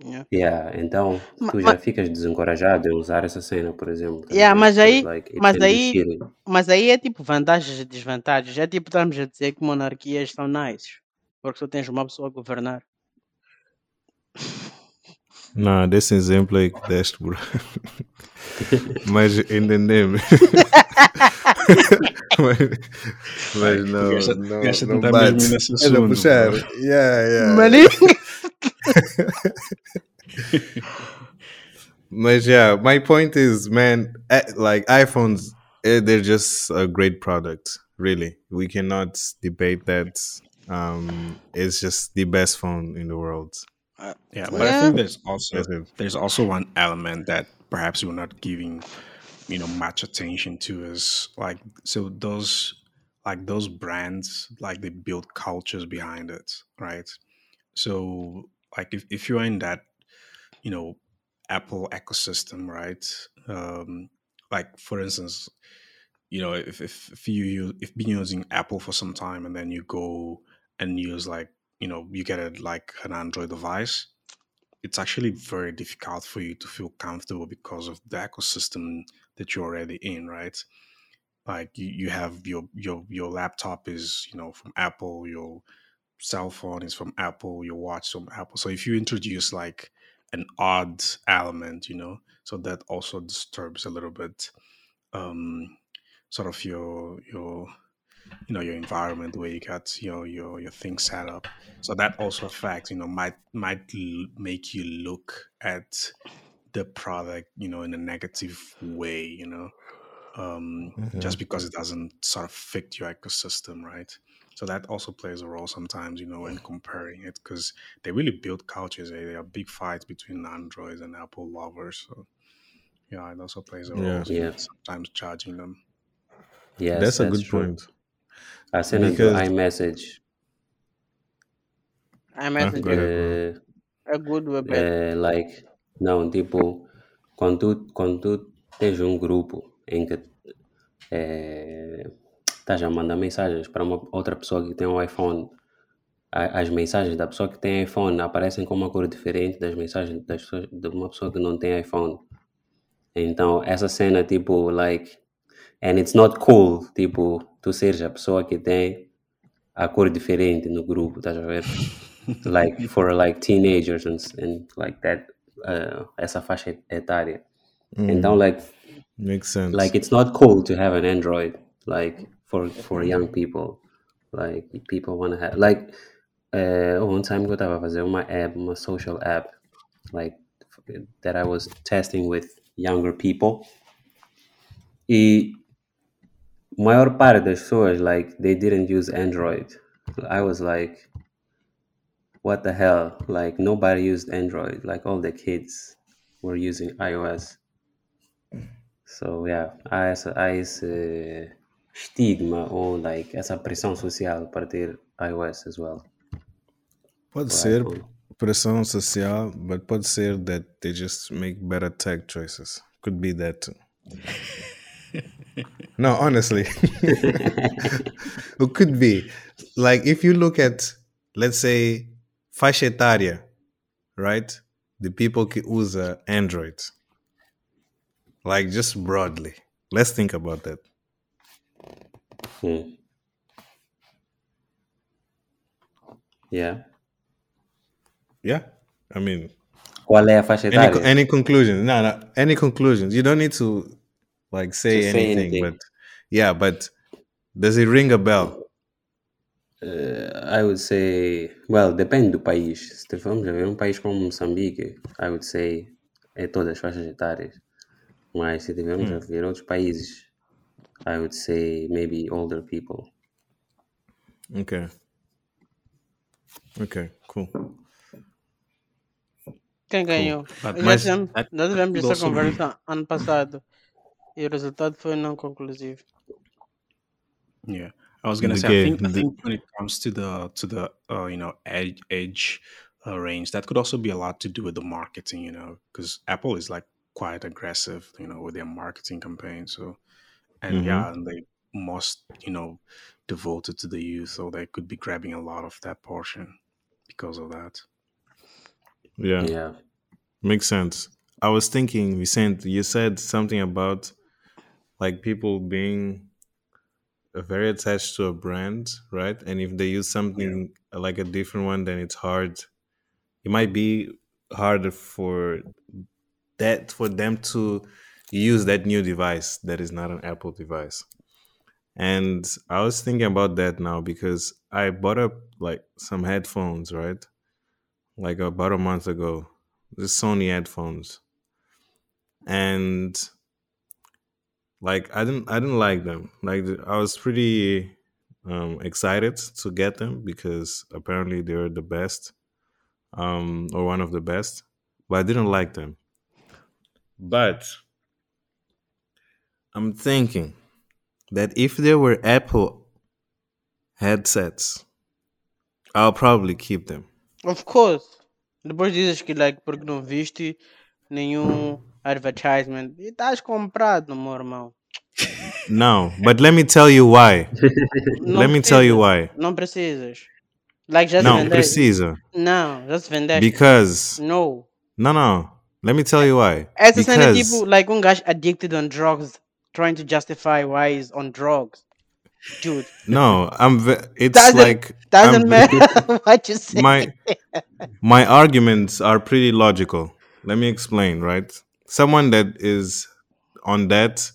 Yeah. yeah, então Ma- tu já ficas desencorajado em usar essa cena, por exemplo, yeah, mas aí, like mas aí. Mas aí é tipo vantagens e desvantagens. É tipo estamos a dizer que monarquias são nice. Porque só tens uma pessoa a governar. Não, desse exemplo aí que deste, bro. Mas entendemos. mas, mas não, gajo não, o gajo não está bate. mesmo nesse É de assunto, puxar. Yeah, yeah. Maninho! But yeah, my point is, man, eh, like iPhones, eh, they're just a great product. Really, we cannot debate that. Um, it's just the best phone in the world. Uh, Yeah, but I think there's also there's also one element that perhaps we're not giving, you know, much attention to is like so those like those brands like they build cultures behind it, right? So like if, if you're in that, you know, Apple ecosystem, right? Um, like for instance, you know, if if, if you if been using Apple for some time and then you go and use like you know you get a like an Android device, it's actually very difficult for you to feel comfortable because of the ecosystem that you're already in, right? Like you, you have your your your laptop is you know from Apple, your cell phone is from Apple, your watch from Apple. So if you introduce like an odd element, you know. So that also disturbs a little bit um sort of your your you know your environment where you got your your your things set up so that also affects you know might might l- make you look at the product you know in a negative way you know um Mhm. just because it doesn't sort of fit your ecosystem right so that also plays a role sometimes you know when comparing it because they really build cultures eh? there are big fights between androids and apple lovers so yeah it also plays a role Yeah. Yeah. sometimes charging them Yes, That's a good true. point. I cena do Because iMessage, iMessage go ahead, bro. eh, good ou é bad? eh, like, não, tipo, quando tu, quando tu tens um grupo em que eh, estás a mandar mensagens para uma outra pessoa que tem um iPhone, as mensagens da pessoa que tem iPhone aparecem com uma cor diferente das mensagens das pessoas, de uma pessoa que não tem iPhone. Então, essa cena, tipo, like, and it's not cool, tipo, tu seres a pessoa que tem a cor diferente no grupo, estás a ver? like, for like teenagers and, and like that, uh, essa faixa etária. Então, Mm, like, makes sense. like it's not cool to have an Android, like, for, for young people. Like, people want to have, like, uh, one time eu estava a fazer uma app, uma social app, like, that I was testing with younger people. E maior parte das pessoas, like, they didn't use Android. I was like, what the hell? Like, nobody used Android. Like, all the kids were using iOS. So, yeah, há, essa, há esse estigma ou, like, essa pressão social para ter iOS as well. Pode ser iPhone. pressão social, but pode ser that they just make better tech choices. Could be that too. No, honestly. it could be. Like if you look at, let's say, faixa etária, right? The people que usa Android. Like just broadly. Let's think about that. Hmm. Yeah. Yeah. I mean, Qual é a faixa any etária? any conclusions? No, no. Any conclusions? You don't need to like say To say anything, anything. but yeah, but does it ring a bell? Uh, I would say, well, depende do país. Se formos a ver um país como Moçambique, I would say é todas as faixas etárias. Mas se tivermos a ver outros países, I would say maybe older people. Okay. Okay, cool. Quem ganhou? But Já mas tivemos, that já tivemos essa also be conversa ano passado e o resultado foi não conclusivo. Yeah, I was gonna The say. I game. think I think when it comes to the to the uh, you know edge edge uh, range, that could also be a lot to do with the marketing. You know, because Apple is like quite aggressive. You know, with their marketing campaign. So and hmm yeah, and they most you know devoted to the youth, so they could be grabbing a lot of that portion because of that. Yeah, Yeah. makes sense. I was thinking, Vicente, you said something about like people being uh, very attached to a brand, right? And if they use something uh, like a different one, then it's hard. It might be harder for that for them to use that new device that is not an Apple device. And I was thinking about that now because I bought up like some headphones, right? Like about a month ago. The Sony headphones. And like I didn't I didn't like them. Like I was pretty um excited to get them because apparently they're the best um or one of the best, but I didn't like them. But I'm thinking that if there were Apple headsets, I'll probably keep them. Of course. Depois dizes que like porque não viste nenhum advertisement. E estás comprado, meu irmão. No, but let me tell you why. Let me tell you why. Não precisas. Like já se Não, vendeste. precisa. Não, já se vendeste. Because No. no, no. Let me tell you why. Essa cena é tipo like um gajo addicted on drugs trying to justify why he's on drugs. Dude, no, I'm. Ve- it's doesn't like doesn't I'm. matter what you say. My my arguments are pretty logical. let me explain, right? Someone that is on that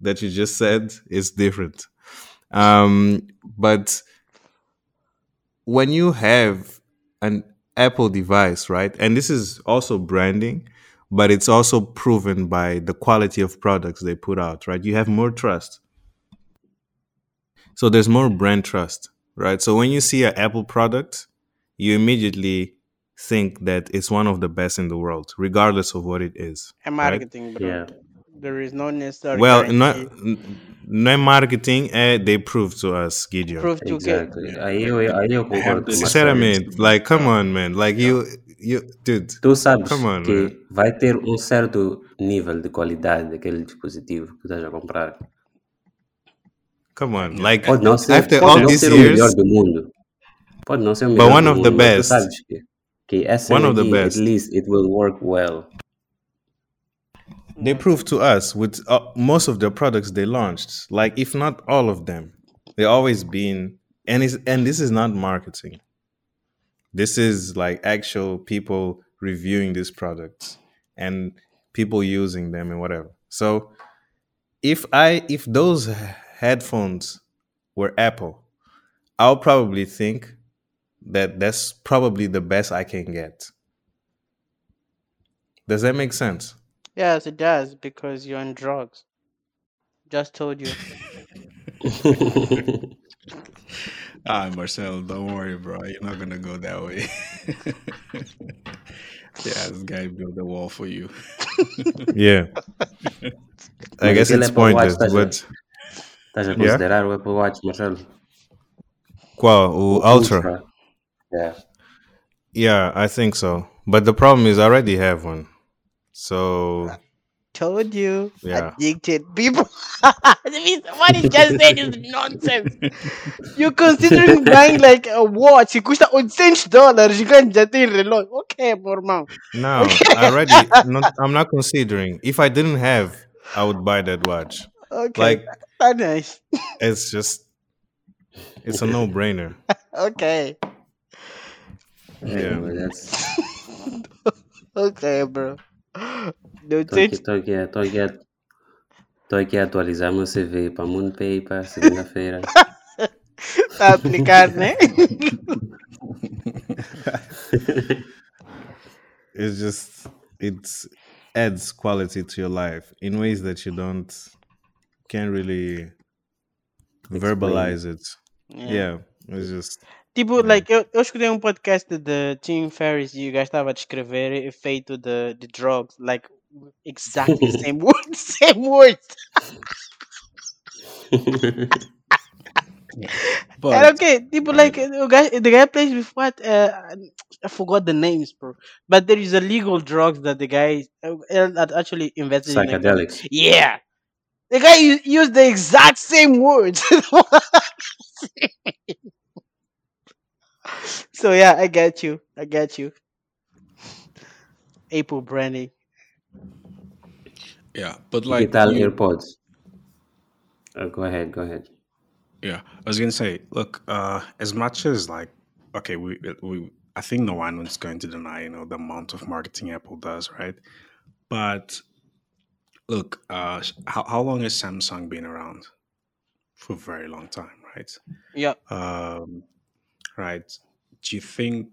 that you just said is different. Um, but when you have an Apple device, right? And this is also branding, but it's also proven by the quality of products they put out, right? You have more trust. So there's more brand trust, right? So when you see an Apple product, you immediately think that it's one of the best in the world, regardless of what it is, And right? marketing, bro. Yeah. There is no necessary Well, not guarantee. no marketing, eh, they prove to us, Guidione. Proof to get Exactly. Aí eu, aí eu Have concordo the com o Marcelo. Sinceramente, like, come on, man. Like you, you, dude. Tu sabes Come on, que man. vai ter um certo nível de qualidade daquele dispositivo que estás a comprar. Come on. Like Pode não ser, after pode all não these ser o melhor years, do mundo. Pode não ser o but one do of the mundo, mas tu best. sabes que, que essa One of the best. at least, it will work well. They proved to us with uh, most of the products they launched, like if not all of them, they always been and it's and this is not marketing. This is like actual people reviewing these products and people using them and whatever. So if I if those headphones were Apple, I'll probably think that that's probably the best I can get. Does that make sense? Yes, it does because you're on drugs. Just told you. Ah, Marcel, don't worry, bro. You're not gonna go that way. yeah, this guy built a wall for you. Yeah. I guess it's Apple pointless, estás but estás a yeah. o Apple Watch, Marcelo? Qual? O O Ultra. Yeah. Yeah, I think so. But the problem is I already have one. So Told you. yeah. Addicted people. I mean, what he just said is nonsense. You're considering buying like a watch. It custa 800 dólares. You can't just tem relógio. Okay, meu irmão. No, I already not I'm not considering. If I didn't have, I would buy that watch. Okay. Like Tá nice. it's just it's a no brainer. Okay. Yeah. Anyway, that's... Okay, bro. No Estou aqui, estou aqui, estou aqui, a- estou aqui a atualizar meu CV para MoonPay para segunda-feira. Tá a aplicar, né? It's just it's adds quality to your life in ways that you don't can't really verbalize it. Yeah. Yeah. It's just Tipo, like, eu, eu escutei um podcast de Tim Ferriss e o gajo estava a descrever o efeito de, de drugs, like, exactly same words, same words. Era But okay, tipo, like, o guy, the guy plays with what? Uh, I forgot the names, bro. But there is a legal drugs that the guy uh, that actually invested in. Psychedelics. yeah. The guy used the exact same words. so yeah, I get you. I get you. Apple branding. Yeah, but like Digital you, AirPods. Uh, go ahead, go ahead. Yeah, I was gonna say, look, uh, as much as like, okay, we we I think no one is going to deny, you know, the amount of marketing Apple does, right? But look, uh, how how long has Samsung been around? For a very long time, right? Yeah. Um, right. Do you think?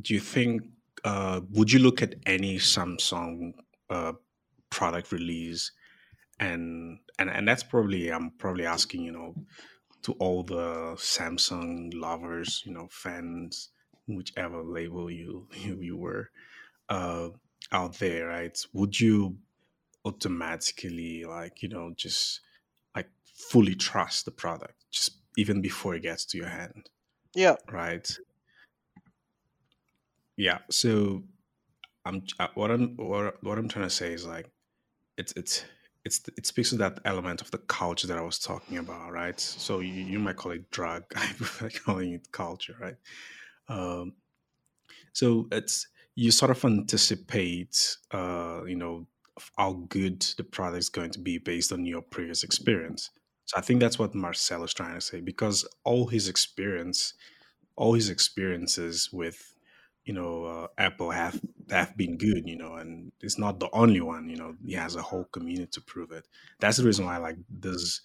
Do you think? Uh, would you look at any Samsung uh, product release, and and and that's probably I'm probably asking, you know, to all the Samsung lovers, you know, fans, whichever label you you, you were uh, out there, right? Would you automatically like you know just like fully trust the product just even before it gets to your hand, Yeah. right? Yeah. So I'm uh, what I'm what, what I'm trying to say is like it's it's it's it speaks to that element of the culture that I was talking about, right? So you, you might call it drug, I prefer calling it culture, right? Um, so it's you sort of anticipate, uh, you know, how good the product is going to be based on your previous experience. So I think that's what Marcel is trying to say because all his experience, all his experiences with, you know, uh, Apple have have been good, you know, and it's not the only one, you know. He has a whole community to prove it. That's the reason why like this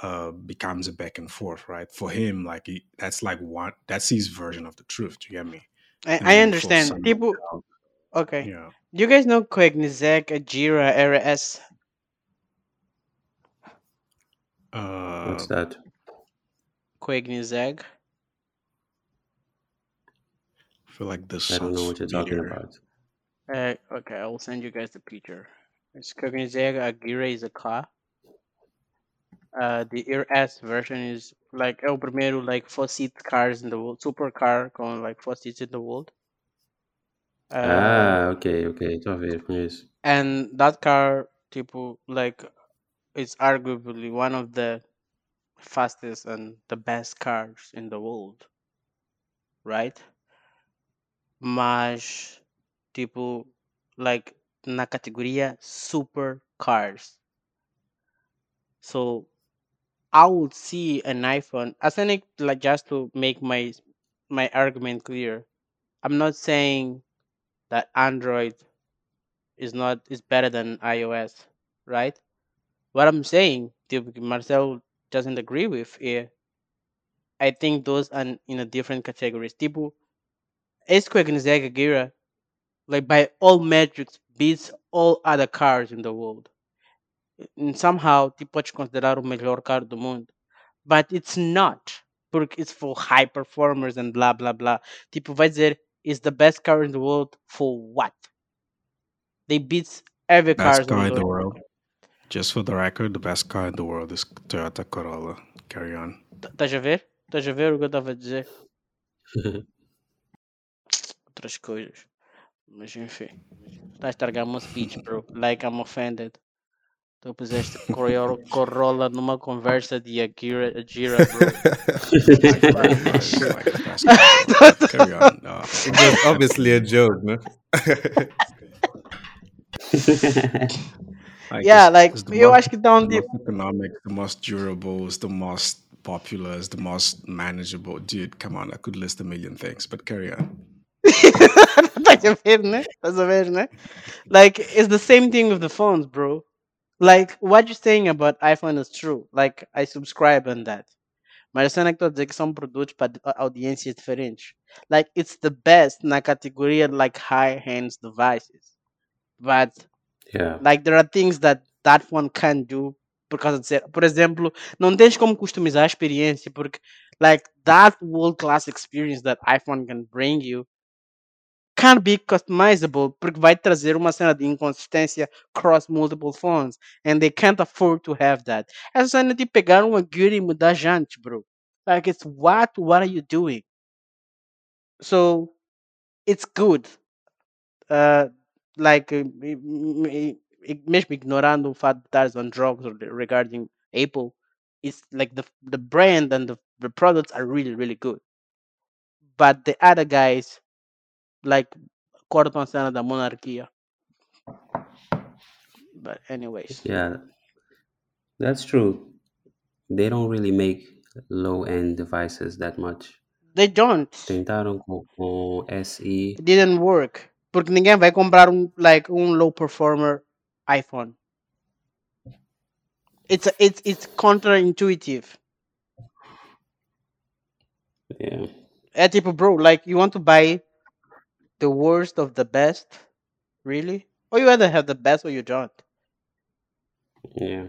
uh becomes a back and forth, right? For him, like he, that's like one that's his version of the truth. Do you get me? I, And I understand. some, People, okay. yeah, Do you guys know Koenigsegg, Jira, RS? uh, What's that? Koenigsegg. I feel like this I don't know what you're talking familiar. about. Uh, okay, I will send you guys the picture. It's Koenigsegg Agera is a car. Uh, the RS version is like é o primeiro like four seat cars in the world, supercar com like four seats in the world. Uh, Ah, ok, ok. Estou a ver, conheço. and that car, tipo, like, it's arguably one of the fastest and the best cars in the world, right? Mas, tipo, like, na categoria super cars. So, I would see an iPhone. I think, like, just to make my my argument clear, I'm not saying that Android is not is better than iOS, right? What I'm saying, tipo, Marcel doesn't agree with here, I think those are in a different categories. Tipo, esse Koenigsegg Gira, like by all metrics, beats all other cars in the world. And somehow, tipo, podes considerar o melhor carro do mundo. But it's not. Porque it's for high performers and blah, blah, blah. Tipo, vai dizer, it's the best car in the world for what? They beats every Best car in the the world. Just for the record, the best car in the world is Toyota Corolla. Carry on. Estás a ver? Estás a ver o que eu estava a dizer? Outras coisas. Mas enfim. A estragar meu um speech, bro. Like I'm offended. Tu puseste Corolla numa conversa de Akira, Ajira, bro. It's like the best car. Carry on. It was obviously a joke, no? like yeah, it's, like, it's eu most, acho que está um the most economic, the most durable, it's the most popular, it's the most manageable. Dude, come on, I could list a million things, but carry on. Estás a ver, né? Estás a ver, né? Like, it's the same thing with the phones, bro. Like, what you're saying about iPhone is true. Like, I subscribe on that. Mas a cena que estou a dizer que são produtos para uh, audiências diferentes. Like, it's the best na categoria like high-end devices. But, yeah. like, there are things that that one can do por causa de ser. Por exemplo, não tens como customizar a experiência porque, like, that world-class experience that iPhone can bring you can't be customizable porque vai trazer uma cena de inconsistência cross multiple phones and they can't afford to have that. Essa cena de pegar uma gear e mudar jantes, bro. Like it's what what are you doing? So it's good. Uh, like me- me- me- mesmo ignorando o fato de estares on drugs regarding Apple, it's like the the brand and the, the products are really really good. But the other guys like cortam a cena da monarquia. But anyways, Yeah, that's true. They don't really make low-end devices that much. they don't. Tentaram com, SE. Didn't work. Porque ninguém vai comprar um like um low performer iPhone. It's it's it's counterintuitive. Yeah. É tipo, bro, like you want to buy the worst of the best, really? Or you either have the best or you don't. Yeah.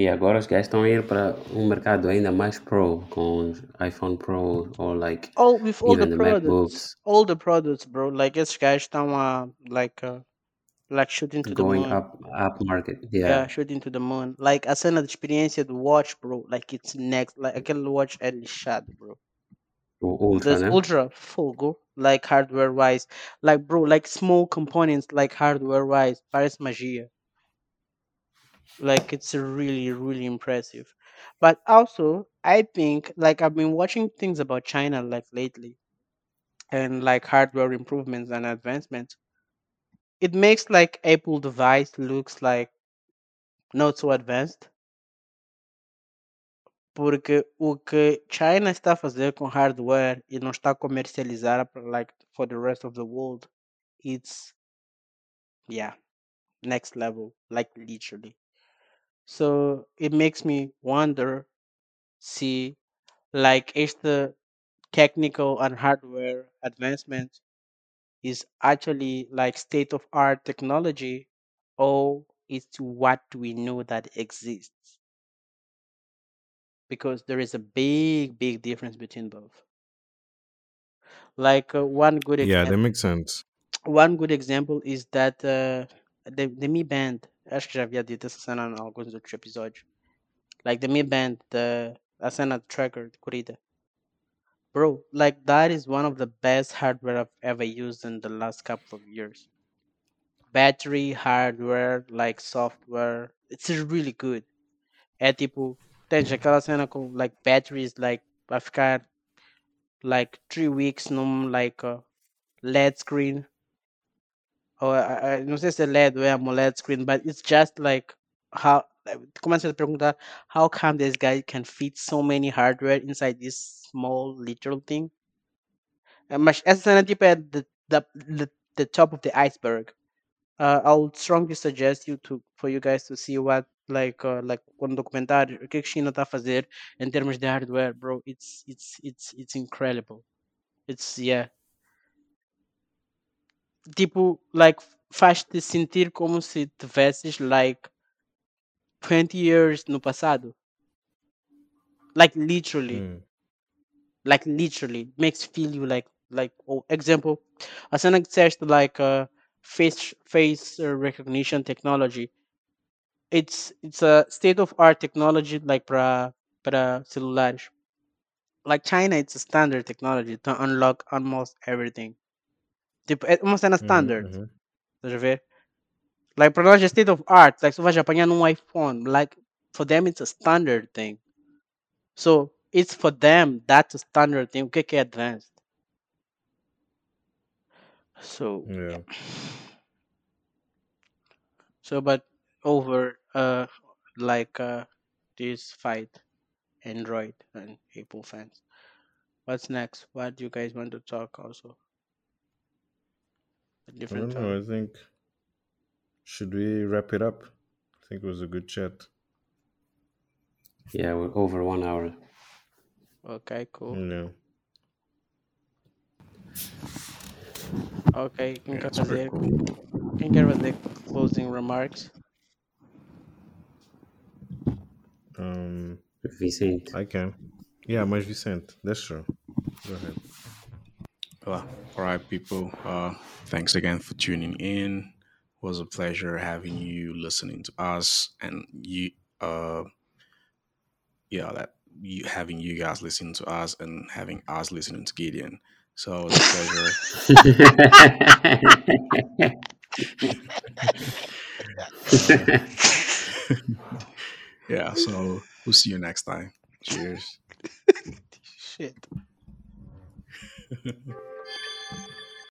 E agora os gajos estão a ir para um mercado ainda mais pro, com os iPhone Pro ou like All with all the the products, MacBooks all the products, bro. Like esses guys estão uh, like uh, like shooting to the going moon. up up market. Yeah, Yeah. shooting to the moon. Like a cena de experiência do watch, bro. Like it's next. Like aquele watch é lixado, bro. O Ultra, There's né? ultra fogo, like hardware wise. Like bro, like small components, like hardware wise. Parece magia. Like it's really, really impressive. But also, I think like I've been watching things about China like lately, and like hardware improvements and advancements. It makes like Apple device looks like not so advanced. Porque o que China está a fazer com hardware e não está a comercializar like for the rest of the world it's yeah, next level, like literally. So it makes me wonder, see, like if the technical and hardware advancement is actually like state of art technology or it's what we know that exists because there is a big big difference between both. Like uh, one good Yeah, example that makes sense. one good example is that uh, the, the Mi Band. Acho que já havia dito essa cena em alguns outros episódios. Like the Mi Band the, a cena de tracker de corrida. Bro like that is one of the best hardware I've ever used in the last couple of years. Battery hardware like software it's really good. É tipo tens aquela cena com like batteries like vai ficar like three weeks num like uh, LED screen. Or I não sei se é LED ou é AMOLED screen but it's just like how começa a perguntar how come this guy can fit so many hardware inside this small little thing? Uh, mas essa cena tipo é the, the, the, the top of the iceberg uh, I'll strongly suggest you to for you guys to see what like uh, like um documentário o que é que a China está a fazer em termos de hardware bro. It's it's it's it's incredible. It's yeah. Tipo like faz-te sentir como se tivesses like 20 years no passado. Like literally. Hum. like literally. Makes feel you like like oh, example a cena que disseste like uh, face face uh, recognition technology. It's it's a state of art technology like para para celulares. Like China it's a standard technology to unlock almost everything. Tipo é uma cena standard. uhum. estás a ver? Like para nós é state of art like se vais apanhar num iPhone. Like for them it's a standard thing. So it's for them that's a standard thing. O que é que é advanced so Yeah. So, but over uh like uh this fight, Android and Apple fans. What's next? What do you guys want to talk also? A I different don't know. I think should we wrap it up? I think it was a good chat. Yeah, we're over one hour. Okay, cool. Yeah. Okay, can Yeah, quer it's pretty fazer? cool. Quem quer fazer closing remarks? Um, Vicente. I can. Yeah, mas Vicente, that's true. Go ahead. Uh, all right, people. Uh, thanks again for tuning in. It was a pleasure having you listening to us and you. Uh, yeah, that you having you guys listening to us and having us listening to Guidione. So it's a pleasure. yeah. So we'll see you next time. Cheers. Shit.